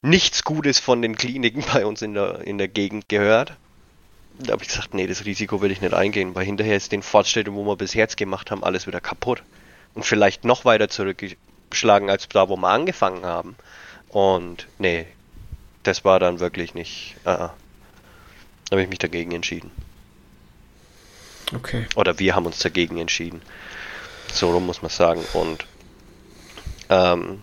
nichts Gutes von den Kliniken bei uns in der, in der Gegend gehört. Da habe ich gesagt, nee, das Risiko will ich nicht eingehen, weil hinterher ist den Fortschritten, wo wir bis jetzt gemacht haben, alles wieder kaputt. Und vielleicht noch weiter zurückgeschlagen als da, wo wir angefangen haben. Und nee, das war dann wirklich nicht. Uh, uh. habe ich mich dagegen entschieden. Okay. Oder wir haben uns dagegen entschieden. So rum muss man sagen. Und ähm,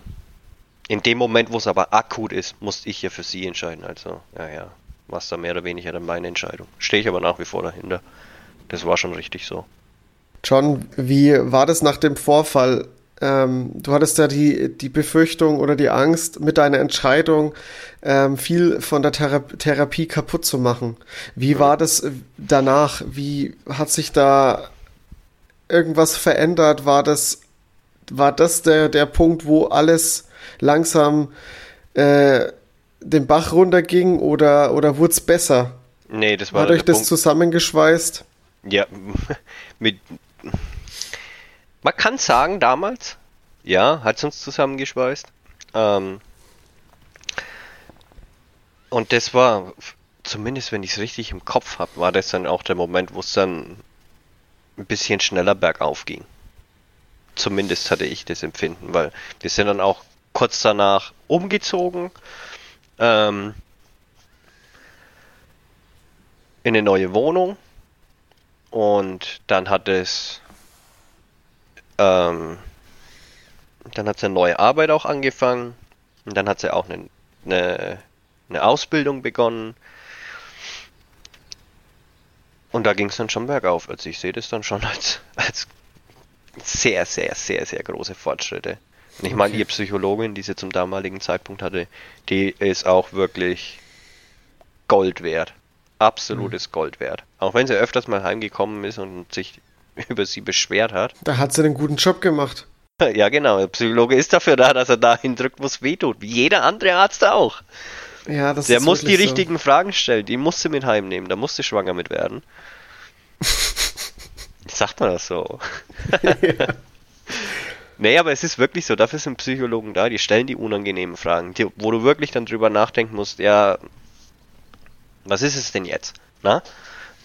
in dem Moment, wo es aber akut ist, musste ich ja für sie entscheiden. Also, ja, ja, war es da mehr oder weniger dann meine Entscheidung. Stehe ich aber nach wie vor dahinter. Das war schon richtig so. John, wie war das nach dem Vorfall? Ähm, du hattest ja die, die Befürchtung oder die Angst, mit deiner Entscheidung ähm, viel von der Thera Therapie kaputt zu machen. Wie war das danach? Wie hat sich da irgendwas verändert? War das, war das der, der Punkt, wo alles langsam äh, den Bach runterging oder, oder wurde es besser? Nee, das war Hat euch das Punkt. zusammengeschweißt? Ja, mit, man kann sagen, damals, ja, hat es uns zusammengeschweißt. Ähm, und das war, zumindest wenn ich es richtig im Kopf habe, war das dann auch der Moment, wo es dann ein bisschen schneller bergauf ging. Zumindest hatte ich das Empfinden, weil wir sind dann auch kurz danach umgezogen ähm, in eine neue Wohnung und dann hat es ähm, dann hat sie eine neue Arbeit auch angefangen. Und dann hat sie auch eine, eine, eine Ausbildung begonnen. Und da ging es dann schon bergauf. Also ich sehe das dann schon als, als sehr, sehr, sehr, sehr große Fortschritte. Und ich okay. meine, die Psychologin, die sie zum damaligen Zeitpunkt hatte, die ist auch wirklich Gold wert. Absolutes mhm. Gold wert. Auch wenn sie öfters mal heimgekommen ist und sich über sie beschwert hat. Da hat sie einen guten Job gemacht. Ja, genau. Der Psychologe ist dafür da, dass er dahin drückt, wo es weh tut. Wie jeder andere Arzt auch. Ja, das Der muss die so. richtigen Fragen stellen. Die musste mit heimnehmen. Da musste schwanger mit werden. Sagt man das so? ja. Nee, aber es ist wirklich so, dafür sind Psychologen da, die stellen die unangenehmen Fragen, die, wo du wirklich dann drüber nachdenken musst, ja, was ist es denn jetzt? Na?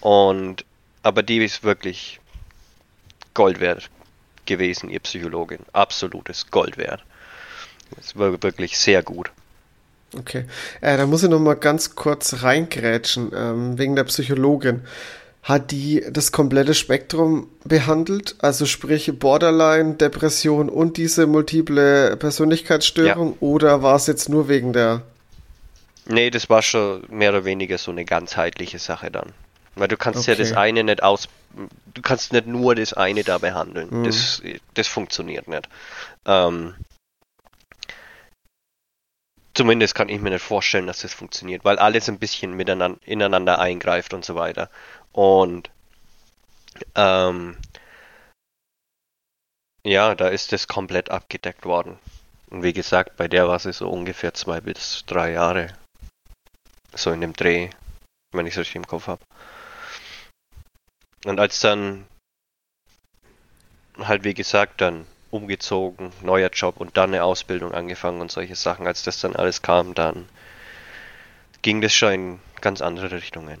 Und, aber die ist wirklich Gold wert gewesen, ihr Psychologin. Absolutes Gold wert. Es war wirklich sehr gut. Okay. Äh, da muss ich noch mal ganz kurz reingrätschen, ähm, wegen der Psychologin. hat die das komplette Spektrum behandelt? Also sprich Borderline, Depression und diese multiple Persönlichkeitsstörung? Ja. Oder war es jetzt nur wegen der... Nee, das war schon mehr oder weniger so eine ganzheitliche Sache dann. Weil du kannst okay. ja das eine nicht aus... Du kannst nicht nur das eine da behandeln. Mhm. Das, das funktioniert nicht. Ähm, Zumindest kann ich mir nicht vorstellen, dass das funktioniert, weil alles ein bisschen miteinander ineinander eingreift und so weiter. Und ähm, ja, da ist das komplett abgedeckt worden. Und wie gesagt, bei der war es so ungefähr zwei bis drei Jahre. So in dem Dreh, wenn ich es richtig im Kopf habe. Und als dann halt wie gesagt dann umgezogen, neuer Job und dann eine Ausbildung angefangen und solche Sachen, als das dann alles kam, dann ging das schon in ganz andere Richtungen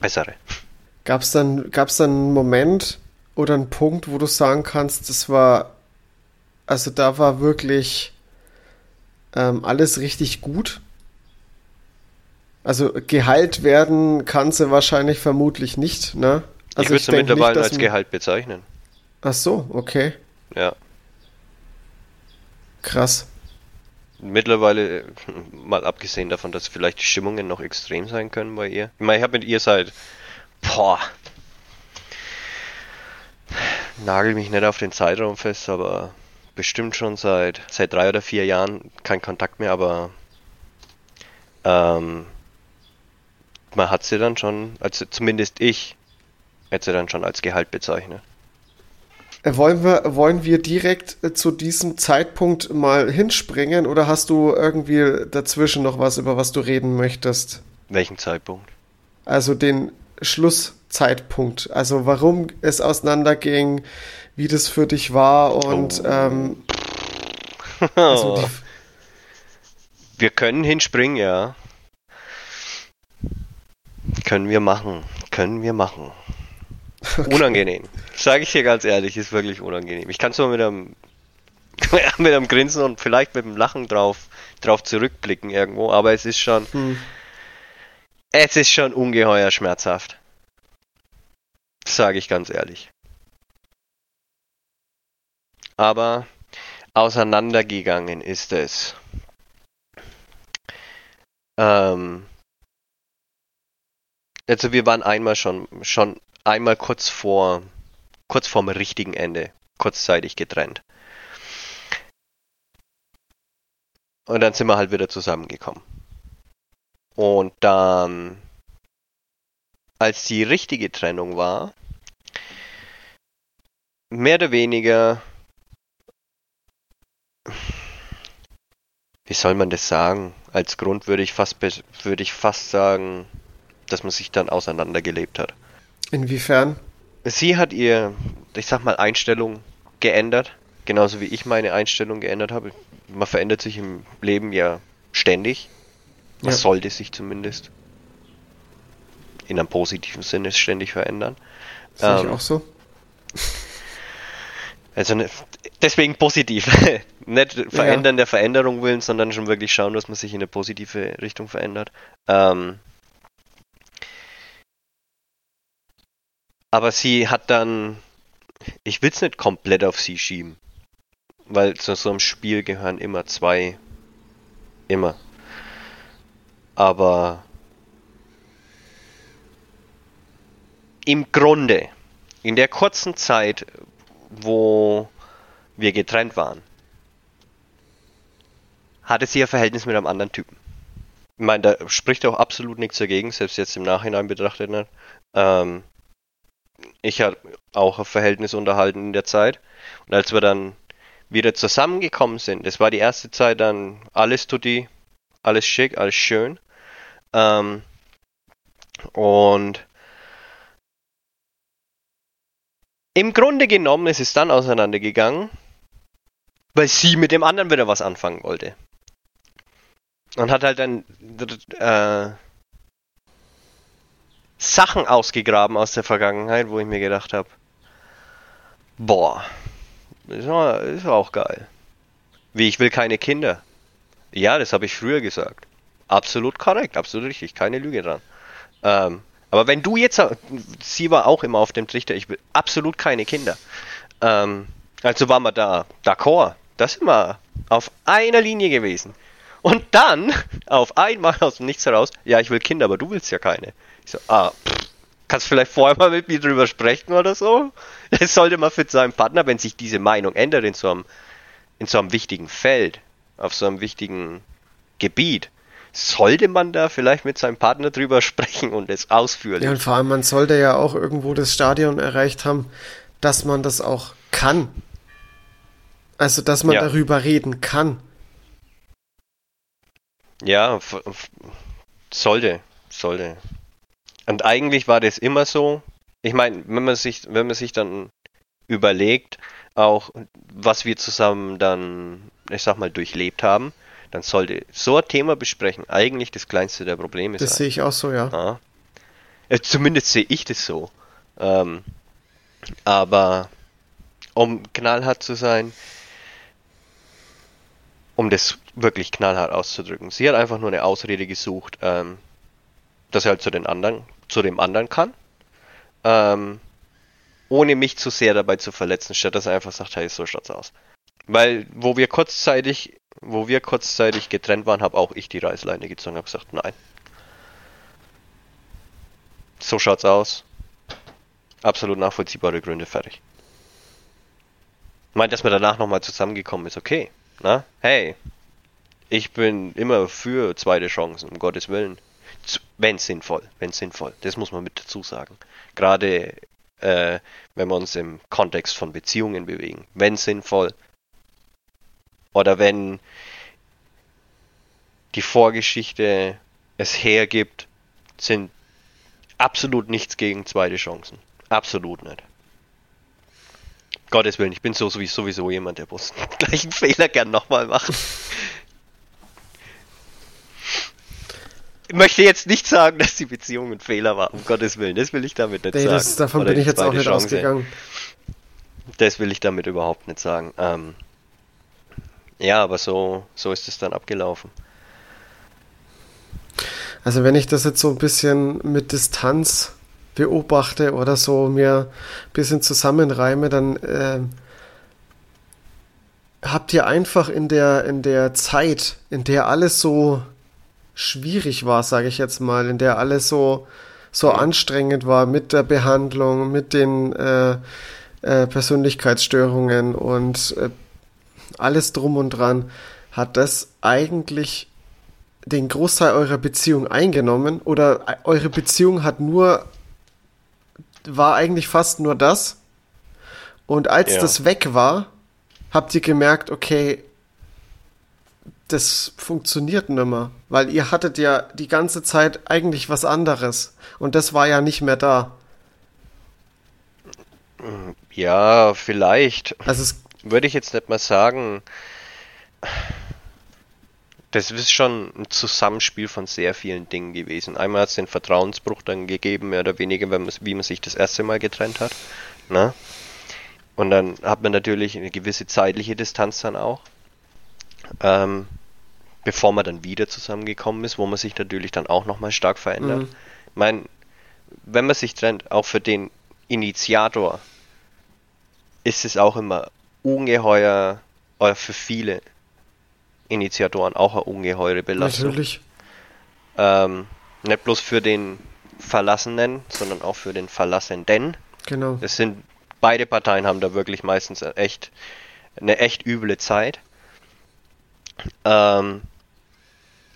bessere. Gab es dann, gab's dann einen Moment oder einen Punkt, wo du sagen kannst, das war, also da war wirklich ähm, alles richtig gut? Also geheilt werden kann sie wahrscheinlich vermutlich nicht, ne? Also ich würde sie mittlerweile nicht, als Gehalt bezeichnen. Ach so, okay. Ja. Krass. Mittlerweile, mal abgesehen davon, dass vielleicht die Stimmungen noch extrem sein können bei ihr. Ich meine, ich habe mit ihr seit, boah, nagel mich nicht auf den Zeitraum fest, aber bestimmt schon seit, seit drei oder vier Jahren kein Kontakt mehr, aber ähm, man hat sie dann schon, also zumindest ich, hätte sie dann schon als Gehalt bezeichnet. Äh, wollen wir, wollen wir direkt äh, zu diesem Zeitpunkt mal hinspringen oder hast du irgendwie dazwischen noch was, über was du reden möchtest? Welchen Zeitpunkt? Also den Schlusszeitpunkt. Also warum es auseinanderging, wie das für dich war und oh. ähm, also wir können hinspringen, ja. Können wir machen. Können wir machen. Okay. Unangenehm. Sage ich dir ganz ehrlich, ist wirklich unangenehm. Ich kann es nur mit einem, mit einem Grinsen und vielleicht mit einem Lachen drauf, drauf zurückblicken irgendwo, aber es ist schon, hm. es ist schon ungeheuer schmerzhaft. Sage ich ganz ehrlich. Aber auseinandergegangen ist es. Ähm, also wir waren einmal schon, schon einmal kurz vor, kurz vorm richtigen Ende, kurzzeitig getrennt. Und dann sind wir halt wieder zusammengekommen. Und dann, als die richtige Trennung war, mehr oder weniger, wie soll man das sagen? Als Grund würde ich fast, würde ich fast sagen, dass man sich dann auseinandergelebt hat. Inwiefern? Sie hat ihr, ich sag mal, Einstellung geändert, genauso wie ich meine Einstellung geändert habe. Man verändert sich im Leben ja ständig. Man ja. sollte sich zumindest in einem positiven Sinne ständig verändern. Sehe ähm, ich auch so. Also ne, deswegen positiv. Nicht verändern ja. der Veränderung willen, sondern schon wirklich schauen, dass man sich in eine positive Richtung verändert. Ähm, Aber sie hat dann, ich will es nicht komplett auf sie schieben, weil zu so einem Spiel gehören immer zwei, immer. Aber im Grunde, in der kurzen Zeit, wo wir getrennt waren, hatte sie ein Verhältnis mit einem anderen Typen. Ich meine, da spricht auch absolut nichts dagegen, selbst jetzt im Nachhinein betrachtet nicht. Ähm, ich habe auch ein Verhältnis unterhalten in der Zeit. Und als wir dann wieder zusammengekommen sind, das war die erste Zeit dann alles tutti, alles schick, alles schön. Ähm, und im Grunde genommen ist es dann auseinandergegangen, weil sie mit dem anderen wieder was anfangen wollte. Und hat halt dann äh, Sachen ausgegraben aus der Vergangenheit, wo ich mir gedacht habe, boah, ist, ist auch geil. Wie ich will keine Kinder. Ja, das habe ich früher gesagt. Absolut korrekt, absolut richtig, keine Lüge dran. Ähm, Aber wenn du jetzt, sie war auch immer auf dem Trichter, ich will absolut keine Kinder. Ähm, also waren wir da d'accord. Das sind wir auf einer Linie gewesen. Und dann, auf einmal aus dem Nichts heraus, ja, ich will Kinder, aber du willst ja keine. Ich so, ah, pff, kannst vielleicht vorher mal mit mir drüber sprechen oder so? Das sollte man für seinen Partner, wenn sich diese Meinung ändert in so einem, in so einem wichtigen Feld, auf so einem wichtigen Gebiet, sollte man da vielleicht mit seinem Partner drüber sprechen und es ausführen. Ja, und vor allem, man sollte ja auch irgendwo das Stadion erreicht haben, dass man das auch kann. Also, dass man ja. darüber reden kann. Ja, sollte, sollte. Und eigentlich war das immer so. Ich meine, wenn man sich, wenn man sich dann überlegt, auch was wir zusammen dann, ich sag mal, durchlebt haben, dann sollte so ein Thema besprechen eigentlich das kleinste der Probleme das sein. Das sehe ich auch so, ja. ja. Äh, zumindest sehe ich das so. Ähm, aber um knallhart zu sein, um das wirklich knallhart auszudrücken. Sie hat einfach nur eine Ausrede gesucht, ähm, dass er halt zu den anderen, zu dem anderen kann. Ähm, ohne mich zu sehr dabei zu verletzen, statt dass er einfach sagt, hey, so schaut's aus. Weil, wo wir kurzzeitig, wo wir kurzzeitig getrennt waren, habe auch ich die Reißleine gezogen, habe gesagt, nein. So schaut's aus. Absolut nachvollziehbare Gründe, fertig. Meint, dass man danach nochmal zusammengekommen ist, okay. Na, hey, ich bin immer für zweite Chancen, um Gottes Willen. Wenn sinnvoll, wenn sinnvoll. Das muss man mit dazu sagen. Gerade äh, wenn wir uns im Kontext von Beziehungen bewegen. Wenn sinnvoll. Oder wenn die Vorgeschichte es hergibt, sind absolut nichts gegen zweite Chancen. Absolut nicht. Gottes Willen, ich bin so sowieso jemand, der muss gleich einen Fehler gern nochmal machen. Ich möchte jetzt nicht sagen, dass die Beziehung ein Fehler war, um Gottes Willen. Das will ich damit nicht nee, sagen. Das, davon Oder bin ich jetzt auch nicht Chance. ausgegangen. Das will ich damit überhaupt nicht sagen. Ähm, ja, aber so, so ist es dann abgelaufen. Also wenn ich das jetzt so ein bisschen mit Distanz beobachte oder so mir ein bisschen zusammenreime, dann äh, habt ihr einfach in der, in der Zeit, in der alles so schwierig war, sage ich jetzt mal, in der alles so, so anstrengend war mit der Behandlung, mit den äh, äh, Persönlichkeitsstörungen und äh, alles drum und dran, hat das eigentlich den Großteil eurer Beziehung eingenommen oder äh, eure Beziehung hat nur war eigentlich fast nur das. Und als ja. das weg war, habt ihr gemerkt, okay, das funktioniert nicht mehr. Weil ihr hattet ja die ganze Zeit eigentlich was anderes. Und das war ja nicht mehr da. Ja, vielleicht. Also es würde ich jetzt nicht mal sagen. Das ist schon ein Zusammenspiel von sehr vielen Dingen gewesen. Einmal hat es den Vertrauensbruch dann gegeben, mehr oder weniger, man, wie man sich das erste Mal getrennt hat. Ne? Und dann hat man natürlich eine gewisse zeitliche Distanz dann auch. Ähm, bevor man dann wieder zusammengekommen ist, wo man sich natürlich dann auch nochmal stark verändert. Mhm. Ich meine, wenn man sich trennt, auch für den Initiator, ist es auch immer ungeheuer, oder für viele Initiatoren auch eine ungeheure Belastung. Natürlich. Ähm, nicht bloß für den Verlassenen, sondern auch für den Verlassenden. Genau. Es sind beide Parteien haben da wirklich meistens echt eine echt üble Zeit. Ähm,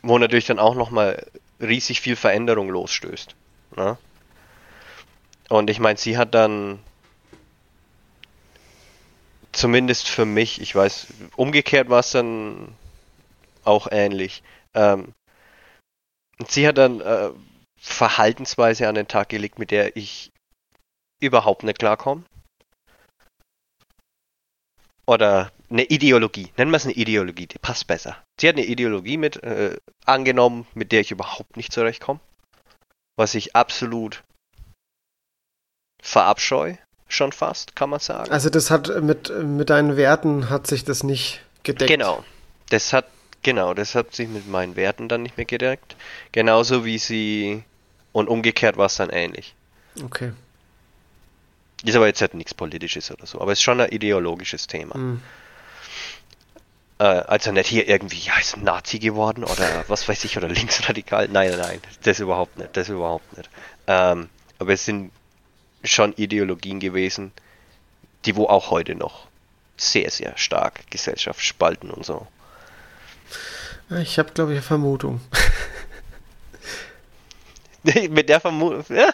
wo natürlich dann auch nochmal riesig viel Veränderung losstößt. Ne? Und ich meine, sie hat dann zumindest für mich, ich weiß, umgekehrt war es dann auch ähnlich. Ähm, sie hat dann äh, Verhaltensweise an den Tag gelegt, mit der ich überhaupt nicht klarkomme. Oder eine Ideologie, nennen wir es eine Ideologie, die passt besser. Sie hat eine Ideologie mit äh, angenommen, mit der ich überhaupt nicht zurechtkomme. Was ich absolut verabscheue, schon fast, kann man sagen. Also das hat mit, mit deinen Werten hat sich das nicht gedeckt. Genau. Das hat Genau, das hat sich mit meinen Werten dann nicht mehr gedeckt. Genauso wie sie Und umgekehrt war es dann ähnlich. Okay. Ist aber jetzt halt nichts Politisches oder so, aber es ist schon ein ideologisches Thema. Mhm. Äh, also nicht hier irgendwie, ja, ist ein Nazi geworden oder was weiß ich, oder linksradikal. Nein, nein, nein, das überhaupt nicht, das überhaupt nicht. Ähm, aber es sind schon Ideologien gewesen, die wo auch heute noch sehr, sehr stark Gesellschaft spalten und so. Ich habe, glaube ich, eine Vermutung. Mit der Vermutung. Ja,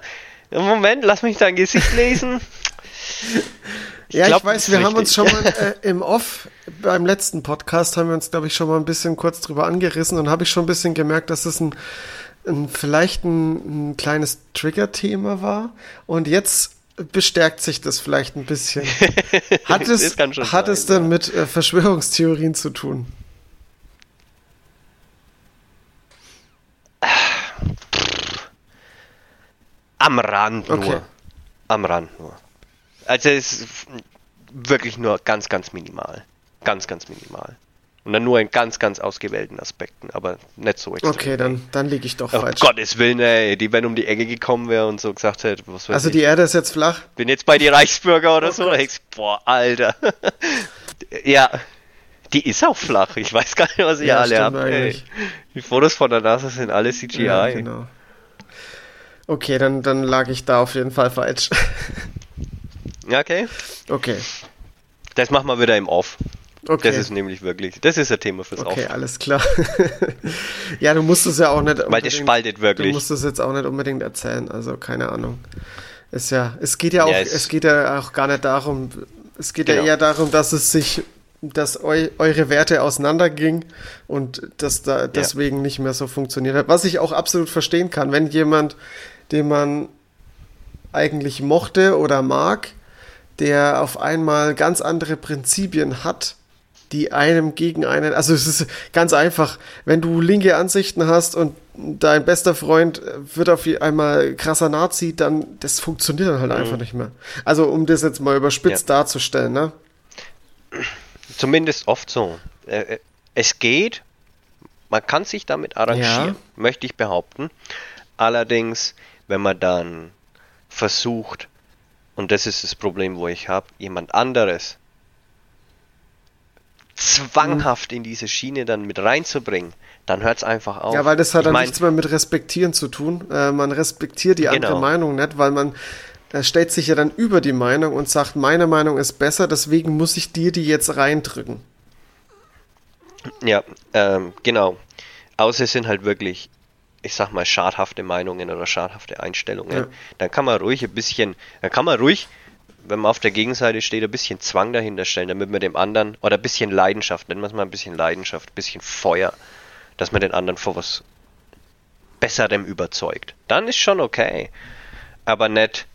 Moment, lass mich dein Gesicht lesen. Ich ja, glaub, ich weiß, wir richtig. haben uns schon mal äh, im Off beim letzten Podcast haben wir uns, glaube ich, schon mal ein bisschen kurz drüber angerissen und habe ich schon ein bisschen gemerkt, dass es ein, ein vielleicht ein, ein kleines Trigger-Thema war. Und jetzt bestärkt sich das vielleicht ein bisschen. Hat es, hat sein, es denn ja. mit äh, Verschwörungstheorien zu tun? Am Rand nur. Okay. Am Rand nur. Also es ist wirklich nur ganz, ganz minimal. Ganz, ganz minimal. Und dann nur in ganz, ganz ausgewählten Aspekten, aber nicht so extrem. Okay, dann, dann liege ich doch oh, falsch. Gottes Willen, ey, die wenn um die Ecke gekommen wäre und so gesagt hätte, was Also ich. die Erde ist jetzt flach? Bin jetzt bei die Reichsbürger oder oh so, ich, boah, Alter. ja, die ist auch flach. Ich weiß gar nicht, was ich ja, alle habe. Die Fotos von der NASA sind alle CGI. Ja, genau. Okay, dann, dann lag ich da auf jeden Fall falsch. Okay. Okay. Das machen wir wieder im Off. Okay. Das ist nämlich wirklich, das ist ein Thema fürs Okay, Off. alles klar. ja, du musst es ja auch nicht. Weil das spaltet wirklich. Du musst es jetzt auch nicht unbedingt erzählen, also keine Ahnung. Ist ja, es geht ja auch, ja, es, es, geht ja auch gar nicht darum, es geht genau. ja eher darum, dass es sich, dass eu, eure Werte auseinandergingen und das da deswegen ja. nicht mehr so funktioniert hat. Was ich auch absolut verstehen kann, wenn jemand, den man eigentlich mochte oder mag, der auf einmal ganz andere Prinzipien hat, die einem gegen einen, also es ist ganz einfach, wenn du linke Ansichten hast und dein bester Freund wird auf einmal krasser Nazi, dann das funktioniert dann halt mhm. einfach nicht mehr. Also um das jetzt mal überspitzt ja. darzustellen, ne? Zumindest oft so. Äh, äh, es geht, man kann sich damit arrangieren, ja. möchte ich behaupten. Allerdings, wenn man dann versucht, und das ist das Problem, wo ich habe, jemand anderes zwanghaft in diese Schiene dann mit reinzubringen, dann hört es einfach auf. Ja, weil das hat ich dann mein, nichts mehr mit Respektieren zu tun. Äh, man respektiert die andere genau. Meinung nicht, weil man er stellt sich ja dann über die Meinung und sagt, meine Meinung ist besser, deswegen muss ich dir die jetzt reindrücken. Ja, ähm, genau. Außer es sind halt wirklich ich sag mal, schadhafte Meinungen oder schadhafte Einstellungen, ja. dann kann man ruhig ein bisschen, dann kann man ruhig, wenn man auf der Gegenseite steht, ein bisschen Zwang dahinter stellen, damit man dem anderen, oder ein bisschen Leidenschaft, nennen wir es mal ein bisschen Leidenschaft, ein bisschen Feuer, dass man den anderen vor was Besserem überzeugt. Dann ist schon okay. Aber nicht,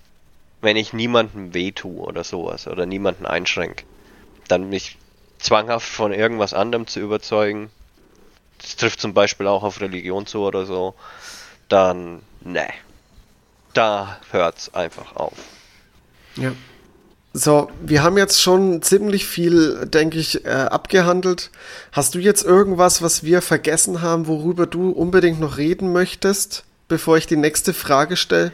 wenn ich niemandem wehtue oder sowas, oder niemanden einschränke. Dann mich zwanghaft von irgendwas anderem zu überzeugen, das trifft zum Beispiel auch auf Religion zu oder so, dann, ne. Da hört's einfach auf. Ja. So, wir haben jetzt schon ziemlich viel, denke ich, äh, abgehandelt. Hast du jetzt irgendwas, was wir vergessen haben, worüber du unbedingt noch reden möchtest, bevor ich die nächste Frage stelle?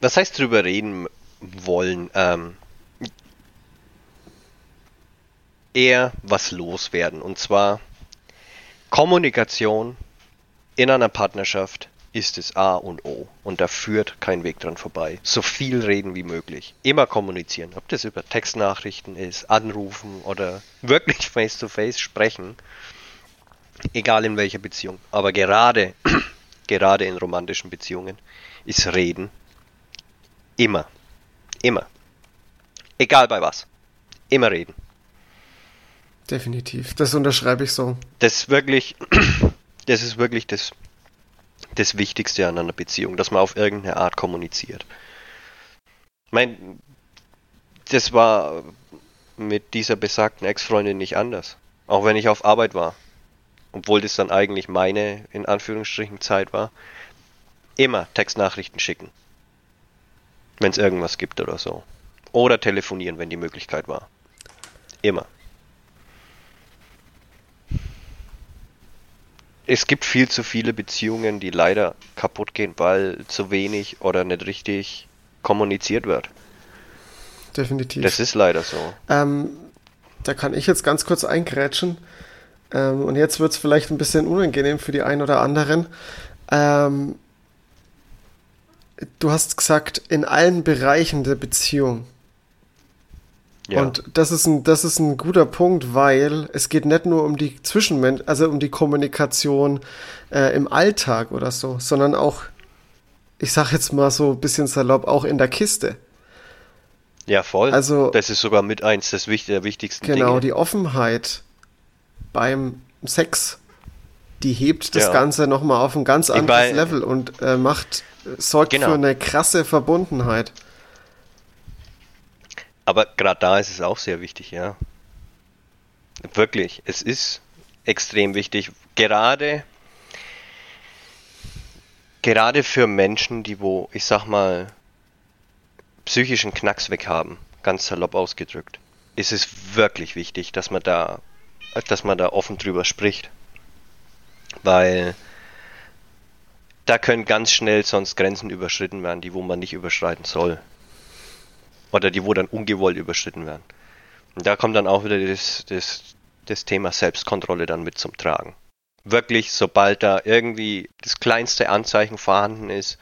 Was heißt drüber reden wollen? Ähm, eher was loswerden. Und zwar Kommunikation in einer Partnerschaft ist es A und O. Und da führt kein Weg dran vorbei. So viel reden wie möglich. Immer kommunizieren. Ob das über Textnachrichten ist, anrufen oder wirklich face-to-face -face sprechen. Egal in welcher Beziehung. Aber gerade, gerade in romantischen Beziehungen ist Reden immer. Immer. Egal bei was. Immer reden. Definitiv. Das unterschreibe ich so. Das ist wirklich, das ist wirklich das, das Wichtigste an einer Beziehung, dass man auf irgendeine Art kommuniziert. Ich meine, das war mit dieser besagten Ex-Freundin nicht anders. Auch wenn ich auf Arbeit war. Obwohl das dann eigentlich meine, in Anführungsstrichen, Zeit war. Immer Textnachrichten schicken. Wenn es irgendwas gibt oder so. Oder telefonieren, wenn die Möglichkeit war. Immer. Es gibt viel zu viele Beziehungen, die leider kaputt gehen, weil zu wenig oder nicht richtig kommuniziert wird. Definitiv. Das ist leider so. Ähm, da kann ich jetzt ganz kurz eingrätschen. Ähm, und jetzt wird es vielleicht ein bisschen unangenehm für die einen oder anderen. Ähm, du hast gesagt, in allen Bereichen der Beziehung. Ja. Und das ist ein, das ist ein guter Punkt, weil es geht nicht nur um die Zwischenmensch, also um die Kommunikation äh, im Alltag oder so, sondern auch, ich sag jetzt mal so ein bisschen salopp, auch in der Kiste. Ja, voll. Also, das ist sogar mit eins des, der wichtigsten genau, Dinge. Genau, die Offenheit beim Sex, die hebt das ja. Ganze nochmal auf ein ganz anderes Level und äh, macht, sorgt genau. für eine krasse Verbundenheit. Aber gerade da ist es auch sehr wichtig, ja. Wirklich, es ist extrem wichtig. Gerade, gerade für Menschen, die wo, ich sag mal, psychischen Knacks weg haben, ganz salopp ausgedrückt, ist es wirklich wichtig, dass man da, dass man da offen drüber spricht. Weil da können ganz schnell sonst Grenzen überschritten werden, die wo man nicht überschreiten soll. Oder die, wo dann ungewollt überschritten werden. Und da kommt dann auch wieder das, das, das Thema Selbstkontrolle dann mit zum Tragen. Wirklich, sobald da irgendwie das kleinste Anzeichen vorhanden ist,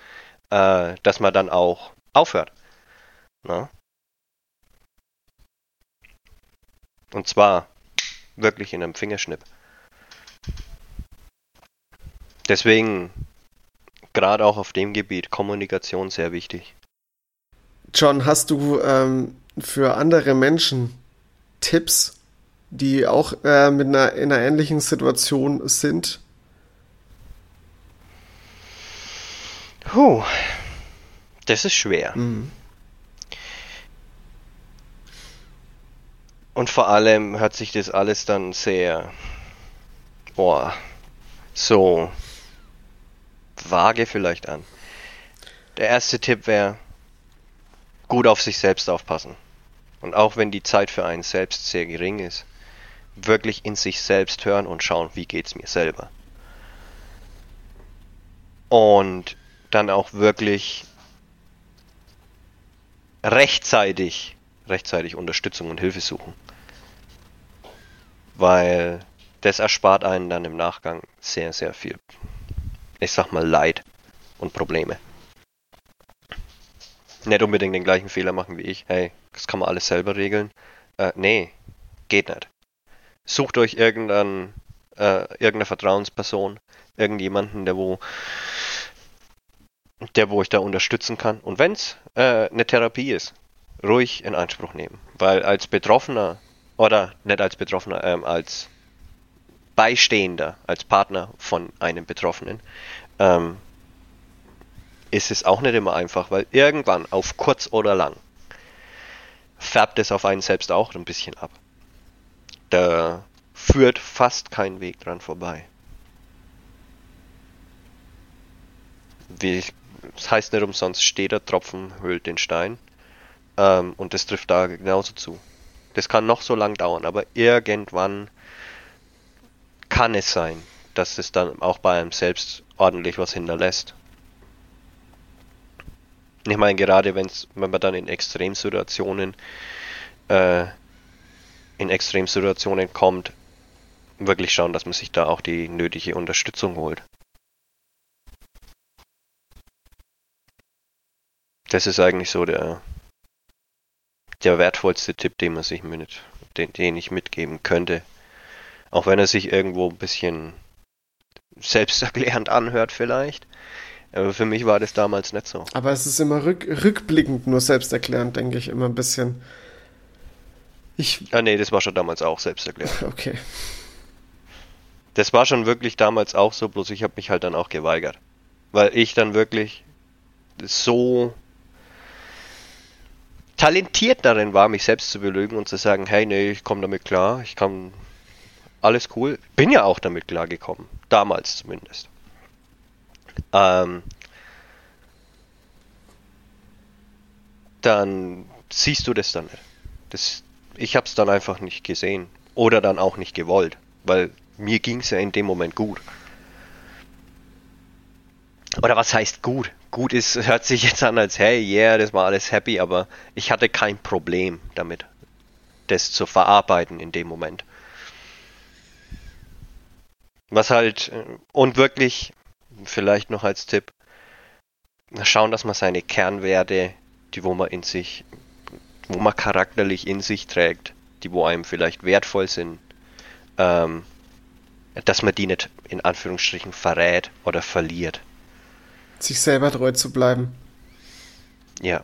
äh, dass man dann auch aufhört. Na? Und zwar wirklich in einem Fingerschnipp. Deswegen, gerade auch auf dem Gebiet, Kommunikation sehr wichtig. John, hast du ähm, für andere Menschen Tipps, die auch äh, mit einer, in einer ähnlichen Situation sind? Puh, das ist schwer. Mhm. Und vor allem hört sich das alles dann sehr, boah, so vage vielleicht an. Der erste Tipp wäre, gut auf sich selbst aufpassen. Und auch wenn die Zeit für einen selbst sehr gering ist, wirklich in sich selbst hören und schauen, wie geht's mir selber. Und dann auch wirklich rechtzeitig, rechtzeitig Unterstützung und Hilfe suchen. Weil das erspart einen dann im Nachgang sehr, sehr viel, ich sag mal, Leid und Probleme nicht unbedingt den gleichen Fehler machen wie ich. Hey, das kann man alles selber regeln. Äh, nee, geht nicht. Sucht euch irgendein, äh, irgendeine Vertrauensperson, irgendjemanden, der wo, der wo ich da unterstützen kann. Und wenn's äh, eine Therapie ist, ruhig in Anspruch nehmen. Weil als Betroffener, oder nicht als Betroffener, ähm, als Beistehender, als Partner von einem Betroffenen, ähm, ist es auch nicht immer einfach, weil irgendwann, auf kurz oder lang, färbt es auf einen selbst auch ein bisschen ab. Da führt fast kein Weg dran vorbei. Wie, das heißt nicht umsonst, steht der Tropfen höhlt den Stein. Ähm, und das trifft da genauso zu. Das kann noch so lang dauern, aber irgendwann kann es sein, dass es dann auch bei einem selbst ordentlich was hinterlässt. Ich meine, gerade wenn's, wenn man dann in Extremsituationen äh, in Extremsituationen kommt, wirklich schauen, dass man sich da auch die nötige Unterstützung holt. Das ist eigentlich so der, der wertvollste Tipp, den man sich mit, den, den ich mitgeben könnte. Auch wenn er sich irgendwo ein bisschen selbsterklärend anhört vielleicht. Aber für mich war das damals nicht so. Aber es ist immer rück, rückblickend nur selbsterklärend, denke ich, immer ein bisschen. Ich. Ah, nee, das war schon damals auch selbsterklärend. Okay. Das war schon wirklich damals auch so, bloß ich habe mich halt dann auch geweigert. Weil ich dann wirklich so talentiert darin war, mich selbst zu belügen und zu sagen, hey, nee, ich komme damit klar, ich kann alles cool. Bin ja auch damit klar gekommen, damals zumindest. Ähm, dann siehst du das dann nicht. Das, ich habe es dann einfach nicht gesehen oder dann auch nicht gewollt, weil mir ging es ja in dem Moment gut. oder was heißt gut? Gut ist, hört sich jetzt an als, hey, yeah, das war alles happy, aber ich hatte kein Problem damit, das zu verarbeiten in dem Moment. Was halt, äh, und wirklich, vielleicht noch als Tipp, schauen, dass man seine Kernwerte, die wo man in sich, wo man charakterlich in sich trägt, die wo einem vielleicht wertvoll sind, ähm, dass man die nicht in Anführungsstrichen verrät oder verliert. Sich selber treu zu bleiben. Ja.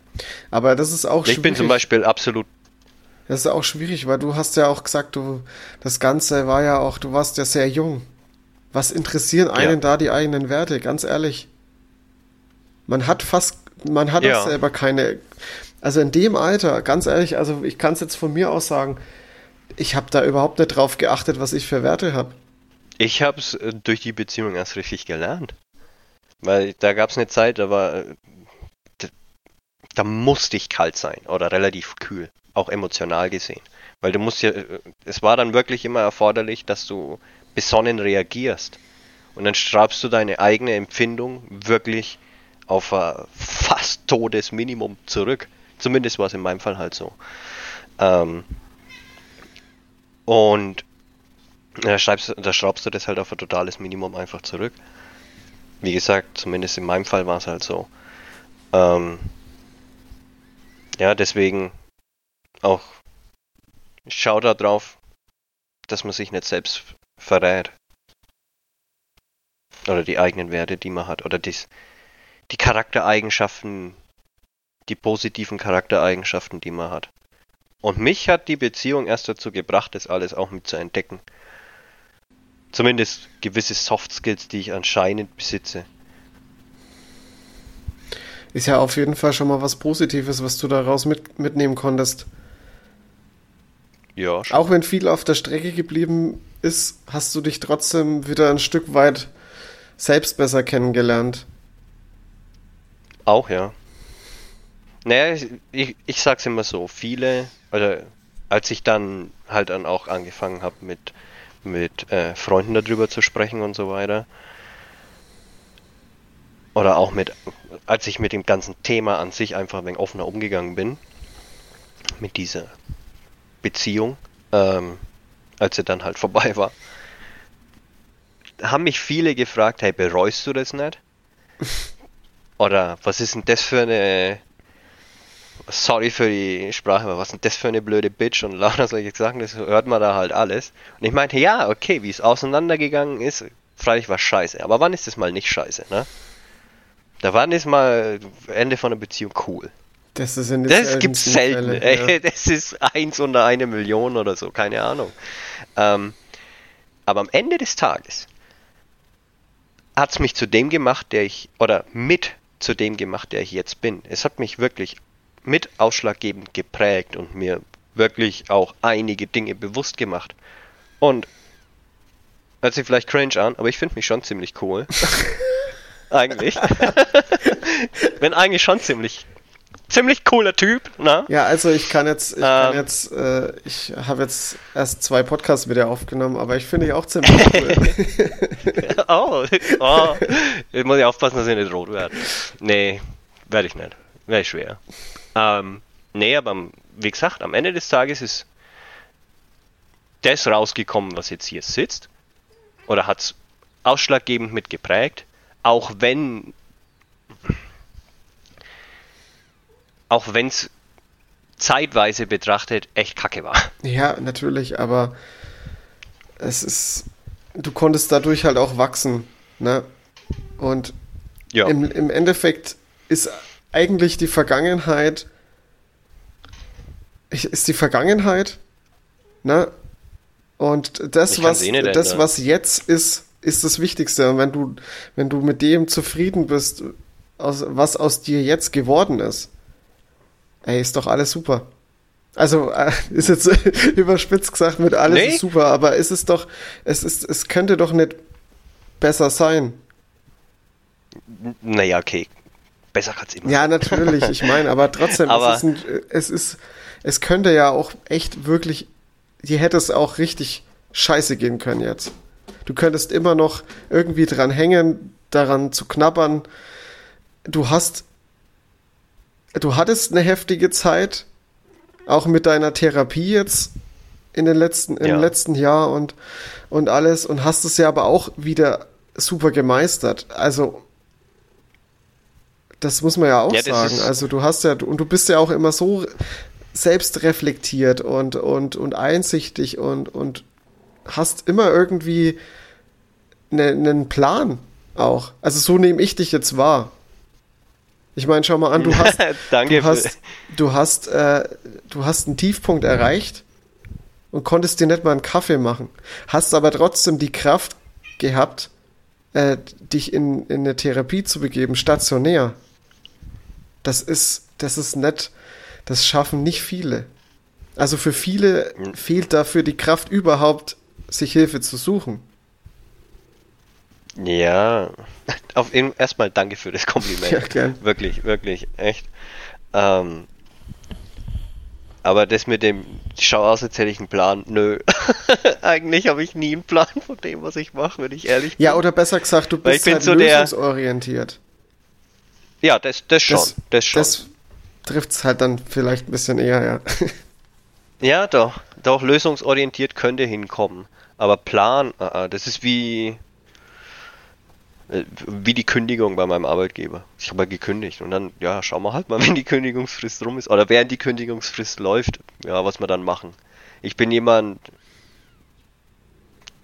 Aber das ist auch schwierig. Ich bin zum Beispiel absolut. Das ist auch schwierig, weil du hast ja auch gesagt, du, das Ganze war ja auch, du warst ja sehr jung. Was interessieren einen ja. da die eigenen Werte, ganz ehrlich? Man hat fast, man hat ja. selber keine, also in dem Alter, ganz ehrlich, also ich kann es jetzt von mir aus sagen, ich habe da überhaupt nicht drauf geachtet, was ich für Werte habe. Ich habe es äh, durch die Beziehung erst richtig gelernt. Weil da gab es eine Zeit, da war, äh, da, da musste ich kalt sein oder relativ kühl, auch emotional gesehen. Weil du musst ja, äh, es war dann wirklich immer erforderlich, dass du besonnen reagierst. Und dann straubst du deine eigene Empfindung wirklich auf ein fast todes Minimum zurück. Zumindest war es in meinem Fall halt so. Ähm, und da, schreibst, da schraubst du das halt auf ein totales Minimum einfach zurück. Wie gesagt, zumindest in meinem Fall war es halt so. Ähm, ja, deswegen auch schau da drauf, dass man sich nicht selbst verrät. Oder die eigenen Werte, die man hat. Oder dies, die Charaktereigenschaften, die positiven Charaktereigenschaften, die man hat. Und mich hat die Beziehung erst dazu gebracht, das alles auch mit zu entdecken. Zumindest gewisse Soft Skills, die ich anscheinend besitze. Ist ja auf jeden Fall schon mal was Positives, was du daraus mit, mitnehmen konntest. Ja. Schon. Auch wenn viel auf der Strecke geblieben ist, hast du dich trotzdem wieder ein Stück weit selbst besser kennengelernt. Auch, ja. Naja, ich, ich, ich sag's immer so, viele, oder als ich dann halt dann auch angefangen habe mit, mit äh, Freunden darüber zu sprechen und so weiter, oder auch mit, als ich mit dem ganzen Thema an sich einfach ein wenig offener umgegangen bin, mit dieser Beziehung, ähm, als sie dann halt vorbei war, haben mich viele gefragt, hey, bereust du das nicht? Oder was ist denn das für eine. Sorry für die Sprache, aber was ist denn das für eine blöde Bitch und lauter solche Sachen, das hört man da halt alles. Und ich meinte, ja, okay, wie es auseinandergegangen ist, freilich war scheiße. Aber wann ist das mal nicht scheiße, ne? Da wann ist mal Ende von einer Beziehung cool? Das, ist in das gibt's selten. Fälle, ja. Das ist eins unter eine Million oder so, keine Ahnung. Ähm, aber am Ende des Tages hat es mich zu dem gemacht, der ich, oder mit zu dem gemacht, der ich jetzt bin. Es hat mich wirklich mit ausschlaggebend geprägt und mir wirklich auch einige Dinge bewusst gemacht. Und hört sich vielleicht cringe an, aber ich finde mich schon ziemlich cool. eigentlich. Bin eigentlich schon ziemlich ziemlich cooler Typ, ne? Ja, also ich kann jetzt, ich ähm, kann jetzt, äh, ich habe jetzt erst zwei Podcasts mit dir aufgenommen, aber ich finde ich auch ziemlich cool. oh, oh, ich muss ja aufpassen, dass ich nicht rot werde. Nee, werde ich nicht. Wäre schwer. Ähm, nee, aber wie gesagt, am Ende des Tages ist das rausgekommen, was jetzt hier sitzt. Oder hat es ausschlaggebend mit geprägt. Auch wenn auch wenn es zeitweise betrachtet echt kacke war. Ja, natürlich, aber es ist, du konntest dadurch halt auch wachsen, ne? Und ja. im, im Endeffekt ist eigentlich die Vergangenheit, ist die Vergangenheit, ne? Und das, was, eh das, was jetzt ist, ist das Wichtigste. Und wenn du, wenn du mit dem zufrieden bist, aus, was aus dir jetzt geworden ist, ey, ist doch alles super. Also äh, ist jetzt überspitzt gesagt mit alles nee. ist super, aber ist es doch, es ist, es könnte doch nicht besser sein. Naja, okay. Besser kann es immer. Ja, natürlich, ich meine, aber trotzdem, aber es, ist ein, es ist, es könnte ja auch echt wirklich, hier hätte es auch richtig scheiße gehen können jetzt. Du könntest immer noch irgendwie dran hängen, daran zu knabbern. Du hast, du hattest eine heftige Zeit, auch mit deiner Therapie jetzt in den letzten, im letzten Jahr und, und alles und hast es ja aber auch wieder super gemeistert. Also, das muss man ja auch ja, sagen. Also, du hast ja, und du bist ja auch immer so selbst reflektiert und, und, und einsichtig und, und hast immer irgendwie einen ne, Plan auch. Also, so nehme ich dich jetzt wahr. Ich meine, schau mal an, du hast, Danke du hast, du hast, äh, du hast einen Tiefpunkt erreicht und konntest dir nicht mal einen Kaffee machen. Hast aber trotzdem die Kraft gehabt, äh, dich in, in eine Therapie zu begeben, stationär. Das ist, das ist nett. Das schaffen nicht viele. Also für viele mhm. fehlt dafür die Kraft überhaupt, sich Hilfe zu suchen. Ja, auf erstmal danke für das Kompliment. Ja, gern. Wirklich, wirklich, echt. Ähm, aber das mit dem, schau aus, jetzt hätte ich einen Plan. Nö. Eigentlich habe ich nie einen Plan von dem, was ich mache, wenn ich ehrlich bin. Ja, oder besser gesagt, du bist halt so lösungsorientiert. Der, ja, das, das schon. Das, das schon. Das trifft es halt dann vielleicht ein bisschen eher, ja. ja, doch. Doch, lösungsorientiert könnte hinkommen. Aber Plan, uh, das ist wie wie die Kündigung bei meinem Arbeitgeber. Ich habe ja gekündigt und dann, ja, schauen wir halt mal, wenn die Kündigungsfrist rum ist oder während die Kündigungsfrist läuft, ja, was wir dann machen. Ich bin jemand,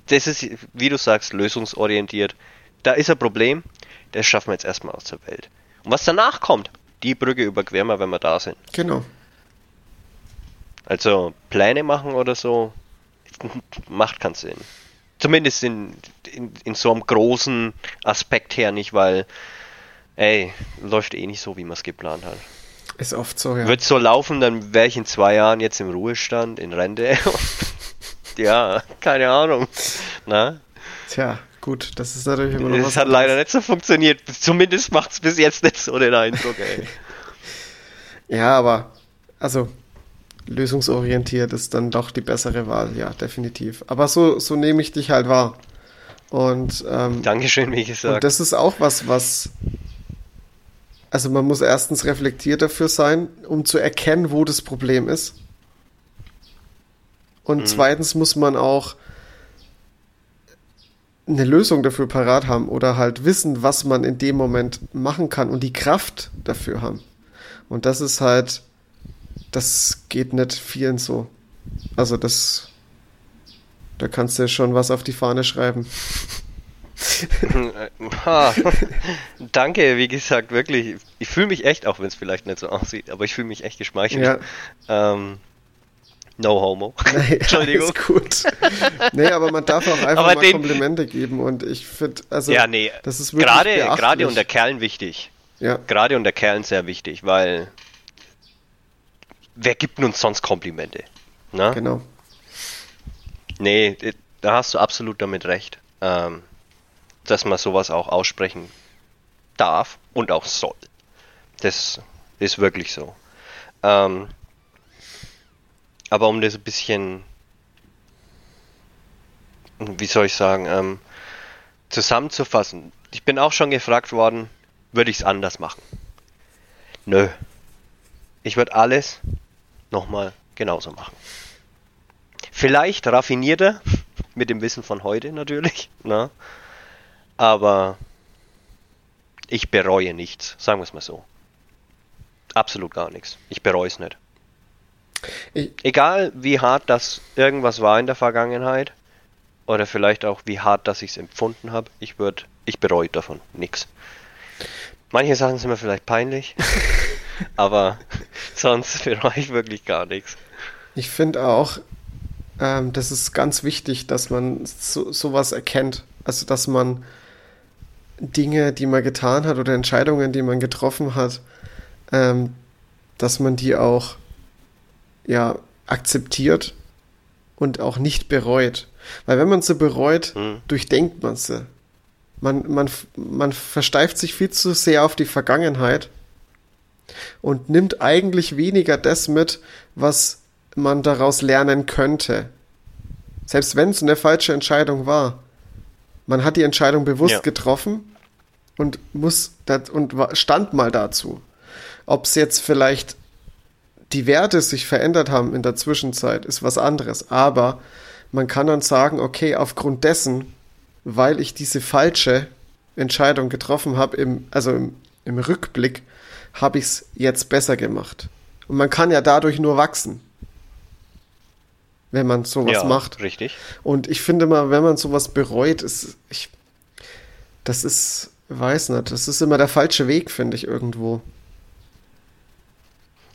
das ist, wie du sagst, lösungsorientiert. Da ist ein Problem, das schaffen wir jetzt erstmal aus der Welt. Und was danach kommt, die Brücke überqueren wir, wenn wir da sind. Genau. Also Pläne machen oder so, macht keinen Sinn. Zumindest in, in, in so einem großen Aspekt her nicht, weil, ey, läuft eh nicht so, wie man es geplant hat. Ist oft so, ja. Wird so laufen, dann wäre ich in zwei Jahren jetzt im Ruhestand, in Rente. ja, keine Ahnung. Na? Tja, gut, das ist natürlich immer noch Das hat leider nicht so funktioniert. Zumindest macht es bis jetzt nicht so den Eindruck, ey. ja, aber, also, lösungsorientiert ist dann doch die bessere Wahl, ja, definitiv. Aber so, so nehme ich dich halt wahr. Und ähm, Dankeschön, wie gesagt. Und das ist auch was, was. Also man muss erstens reflektiert dafür sein, um zu erkennen, wo das Problem ist. Und mhm. zweitens muss man auch eine Lösung dafür parat haben oder halt wissen, was man in dem Moment machen kann und die Kraft dafür haben. Und das ist halt das geht nicht vielen so. Also das, da kannst du schon was auf die Fahne schreiben. Danke, wie gesagt, wirklich. Ich fühle mich echt, auch wenn es vielleicht nicht so aussieht, aber ich fühle mich echt geschmeichelt. Ja. Ähm, no homo. Nee, Entschuldigung. Ist gut. Nee, aber man darf auch einfach aber mal den, Komplimente geben und ich finde, also ja, nee, das ist wirklich gerade, gerade unter Kerlen wichtig. Ja. Gerade unter Kerlen sehr wichtig, weil wer gibt uns sonst Komplimente? Na? Genau. Nee, da hast du absolut damit recht, ähm, dass man sowas auch aussprechen darf und auch soll. Das ist wirklich so. Ähm, aber um das ein bisschen, wie soll ich sagen, ähm, zusammenzufassen, ich bin auch schon gefragt worden, würde ich es anders machen? Nö. Ich würde alles nochmal genauso machen. Vielleicht raffinierter, mit dem Wissen von heute natürlich, ne? aber ich bereue nichts, sagen wir es mal so. Absolut gar nichts. Ich bereue es nicht. Ich Egal wie hart das irgendwas war in der Vergangenheit, oder vielleicht auch wie hart dass ich es empfunden habe, ich würde, ich bereue davon nichts. Manche Sachen sind mir vielleicht peinlich, aber sonst bereue ich wirklich gar nichts. Ich finde auch, ähm, das ist ganz wichtig, dass man so, sowas erkennt. Also, dass man Dinge, die man getan hat oder Entscheidungen, die man getroffen hat, ähm, dass man die auch ja, akzeptiert und auch nicht bereut. Weil wenn man sie bereut, hm. durchdenkt man sie. Man, man, man versteift sich viel zu sehr auf die Vergangenheit und nimmt eigentlich weniger das mit, was man daraus lernen könnte. Selbst wenn es eine falsche Entscheidung war. Man hat die Entscheidung bewusst ja. getroffen und muss und stand mal dazu. Ob es jetzt vielleicht die Werte sich verändert haben in der Zwischenzeit, ist was anderes. Aber man kann dann sagen, okay, aufgrund dessen, weil ich diese falsche Entscheidung getroffen habe, im, also im, im Rückblick, habe ich es jetzt besser gemacht. Und man kann ja dadurch nur wachsen, wenn man sowas ja, macht. Richtig. Und ich finde mal, wenn man sowas bereut, ist, ich, das ist, weiß nicht, das ist immer der falsche Weg, finde ich irgendwo.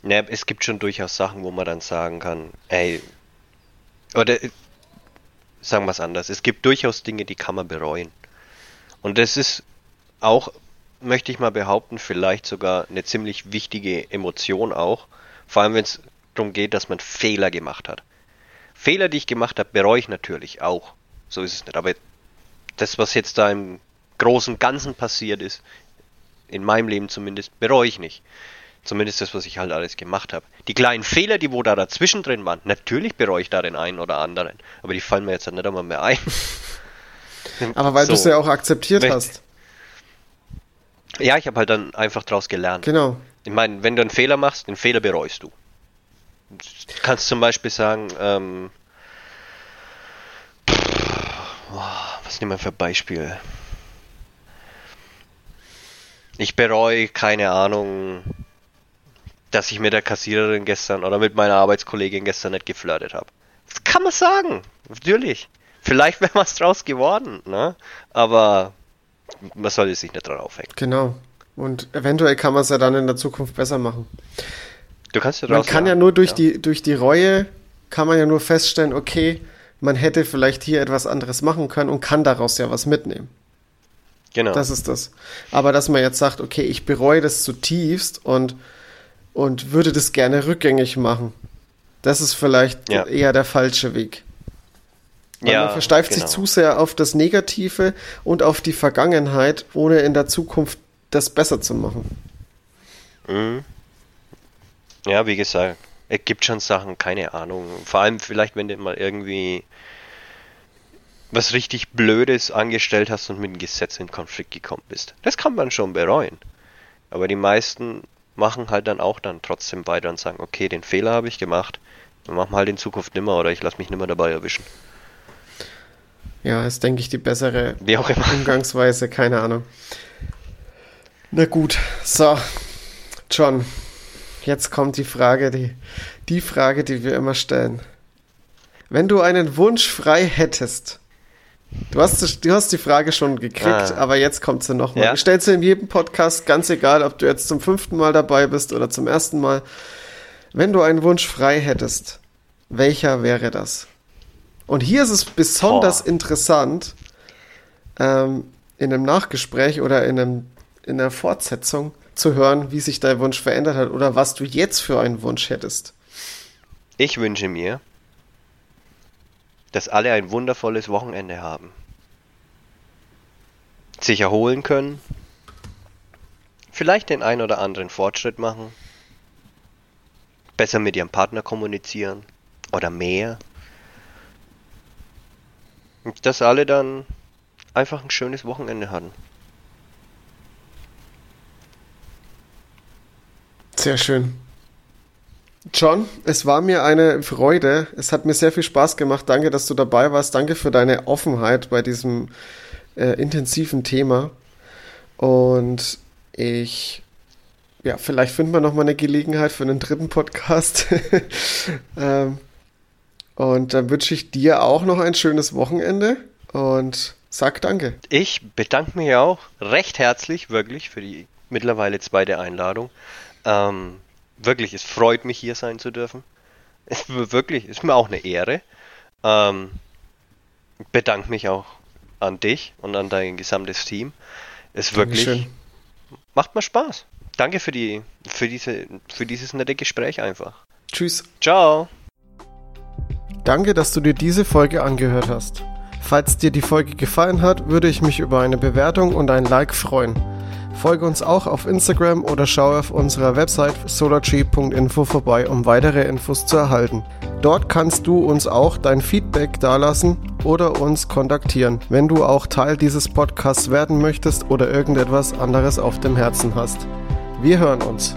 Ja, es gibt schon durchaus Sachen, wo man dann sagen kann, ey, oder sagen wir es anders, es gibt durchaus Dinge, die kann man bereuen. Und das ist auch, möchte ich mal behaupten, vielleicht sogar eine ziemlich wichtige Emotion auch, vor allem wenn es darum geht, dass man Fehler gemacht hat. Fehler, die ich gemacht habe, bereue ich natürlich auch. So ist es nicht. Aber das, was jetzt da im großen Ganzen passiert ist, in meinem Leben zumindest, bereue ich nicht. Zumindest das, was ich halt alles gemacht habe. Die kleinen Fehler, die wo da dazwischen drin waren, natürlich bereue ich da den einen oder anderen. Aber die fallen mir jetzt nicht einmal mehr ein. Aber weil so. du es ja auch akzeptiert wenn, hast. Ja, ich habe halt dann einfach draus gelernt. Genau. Ich meine, wenn du einen Fehler machst, den Fehler bereust du. Du kannst zum Beispiel sagen, ähm, was nehmen wir für Beispiel? Ich bereue, keine Ahnung, dass ich mit der Kassiererin gestern oder mit meiner Arbeitskollegin gestern nicht geflirtet habe. Das kann man sagen, natürlich. Vielleicht wäre was draus geworden, ne? Aber man sollte sich nicht dran aufhängen. Genau. Und eventuell kann man es ja dann in der Zukunft besser machen. Du kannst ja Man kann ja nur durch, ja. Die, durch die Reue, kann man ja nur feststellen, okay, man hätte vielleicht hier etwas anderes machen können und kann daraus ja was mitnehmen. Genau. Das ist das. Aber dass man jetzt sagt, okay, ich bereue das zutiefst und und würde das gerne rückgängig machen. Das ist vielleicht ja. eher der falsche Weg. Weil ja, man versteift genau. sich zu sehr auf das Negative und auf die Vergangenheit, ohne in der Zukunft das besser zu machen. Mhm. Ja, wie gesagt, es gibt schon Sachen, keine Ahnung. Vor allem vielleicht, wenn du mal irgendwie was richtig Blödes angestellt hast und mit dem Gesetz in Konflikt gekommen bist. Das kann man schon bereuen. Aber die meisten machen halt dann auch dann trotzdem weiter und sagen, okay, den Fehler habe ich gemacht, dann machen wir halt in Zukunft nimmer oder ich lasse mich nimmer dabei erwischen. Ja, ist, denke ich, die bessere Umgangsweise, keine Ahnung. Na gut, so, John, jetzt kommt die Frage, die, die Frage, die wir immer stellen. Wenn du einen Wunsch frei hättest, Du hast, du hast die Frage schon gekriegt, ah. aber jetzt kommt sie nochmal. Ja. Ich stelle sie in jedem Podcast, ganz egal, ob du jetzt zum fünften Mal dabei bist oder zum ersten Mal. Wenn du einen Wunsch frei hättest, welcher wäre das? Und hier ist es besonders oh. interessant, ähm, in einem Nachgespräch oder in, einem, in einer Fortsetzung zu hören, wie sich dein Wunsch verändert hat oder was du jetzt für einen Wunsch hättest. Ich wünsche mir, dass alle ein wundervolles Wochenende haben. Sich erholen können, vielleicht den ein oder anderen Fortschritt machen, besser mit ihrem Partner kommunizieren oder mehr. Und dass alle dann einfach ein schönes Wochenende hatten. Sehr schön. John, es war mir eine Freude. Es hat mir sehr viel Spaß gemacht. Danke, dass du dabei warst. Danke für deine Offenheit bei diesem äh, intensiven Thema. Und ich, ja, vielleicht finden wir noch mal eine Gelegenheit für einen dritten Podcast. ähm, und dann wünsche ich dir auch noch ein schönes Wochenende und sag Danke. Ich bedanke mich auch recht herzlich, wirklich, für die mittlerweile zweite Einladung. Ähm, wirklich, es freut mich hier sein zu dürfen. Es, wirklich, ist mir auch eine Ehre. Ähm, bedanke mich auch an dich und an dein gesamtes Team. Es wirklich Dankeschön. macht mir Spaß. Danke für die für diese für dieses nette Gespräch einfach. Tschüss. Ciao. Danke, dass du dir diese Folge angehört hast. Falls dir die Folge gefallen hat, würde ich mich über eine Bewertung und ein Like freuen. Folge uns auch auf Instagram oder schau auf unserer Website solartree.info vorbei, um weitere Infos zu erhalten. Dort kannst du uns auch dein Feedback dalassen oder uns kontaktieren, wenn du auch Teil dieses Podcasts werden möchtest oder irgendetwas anderes auf dem Herzen hast. Wir hören uns.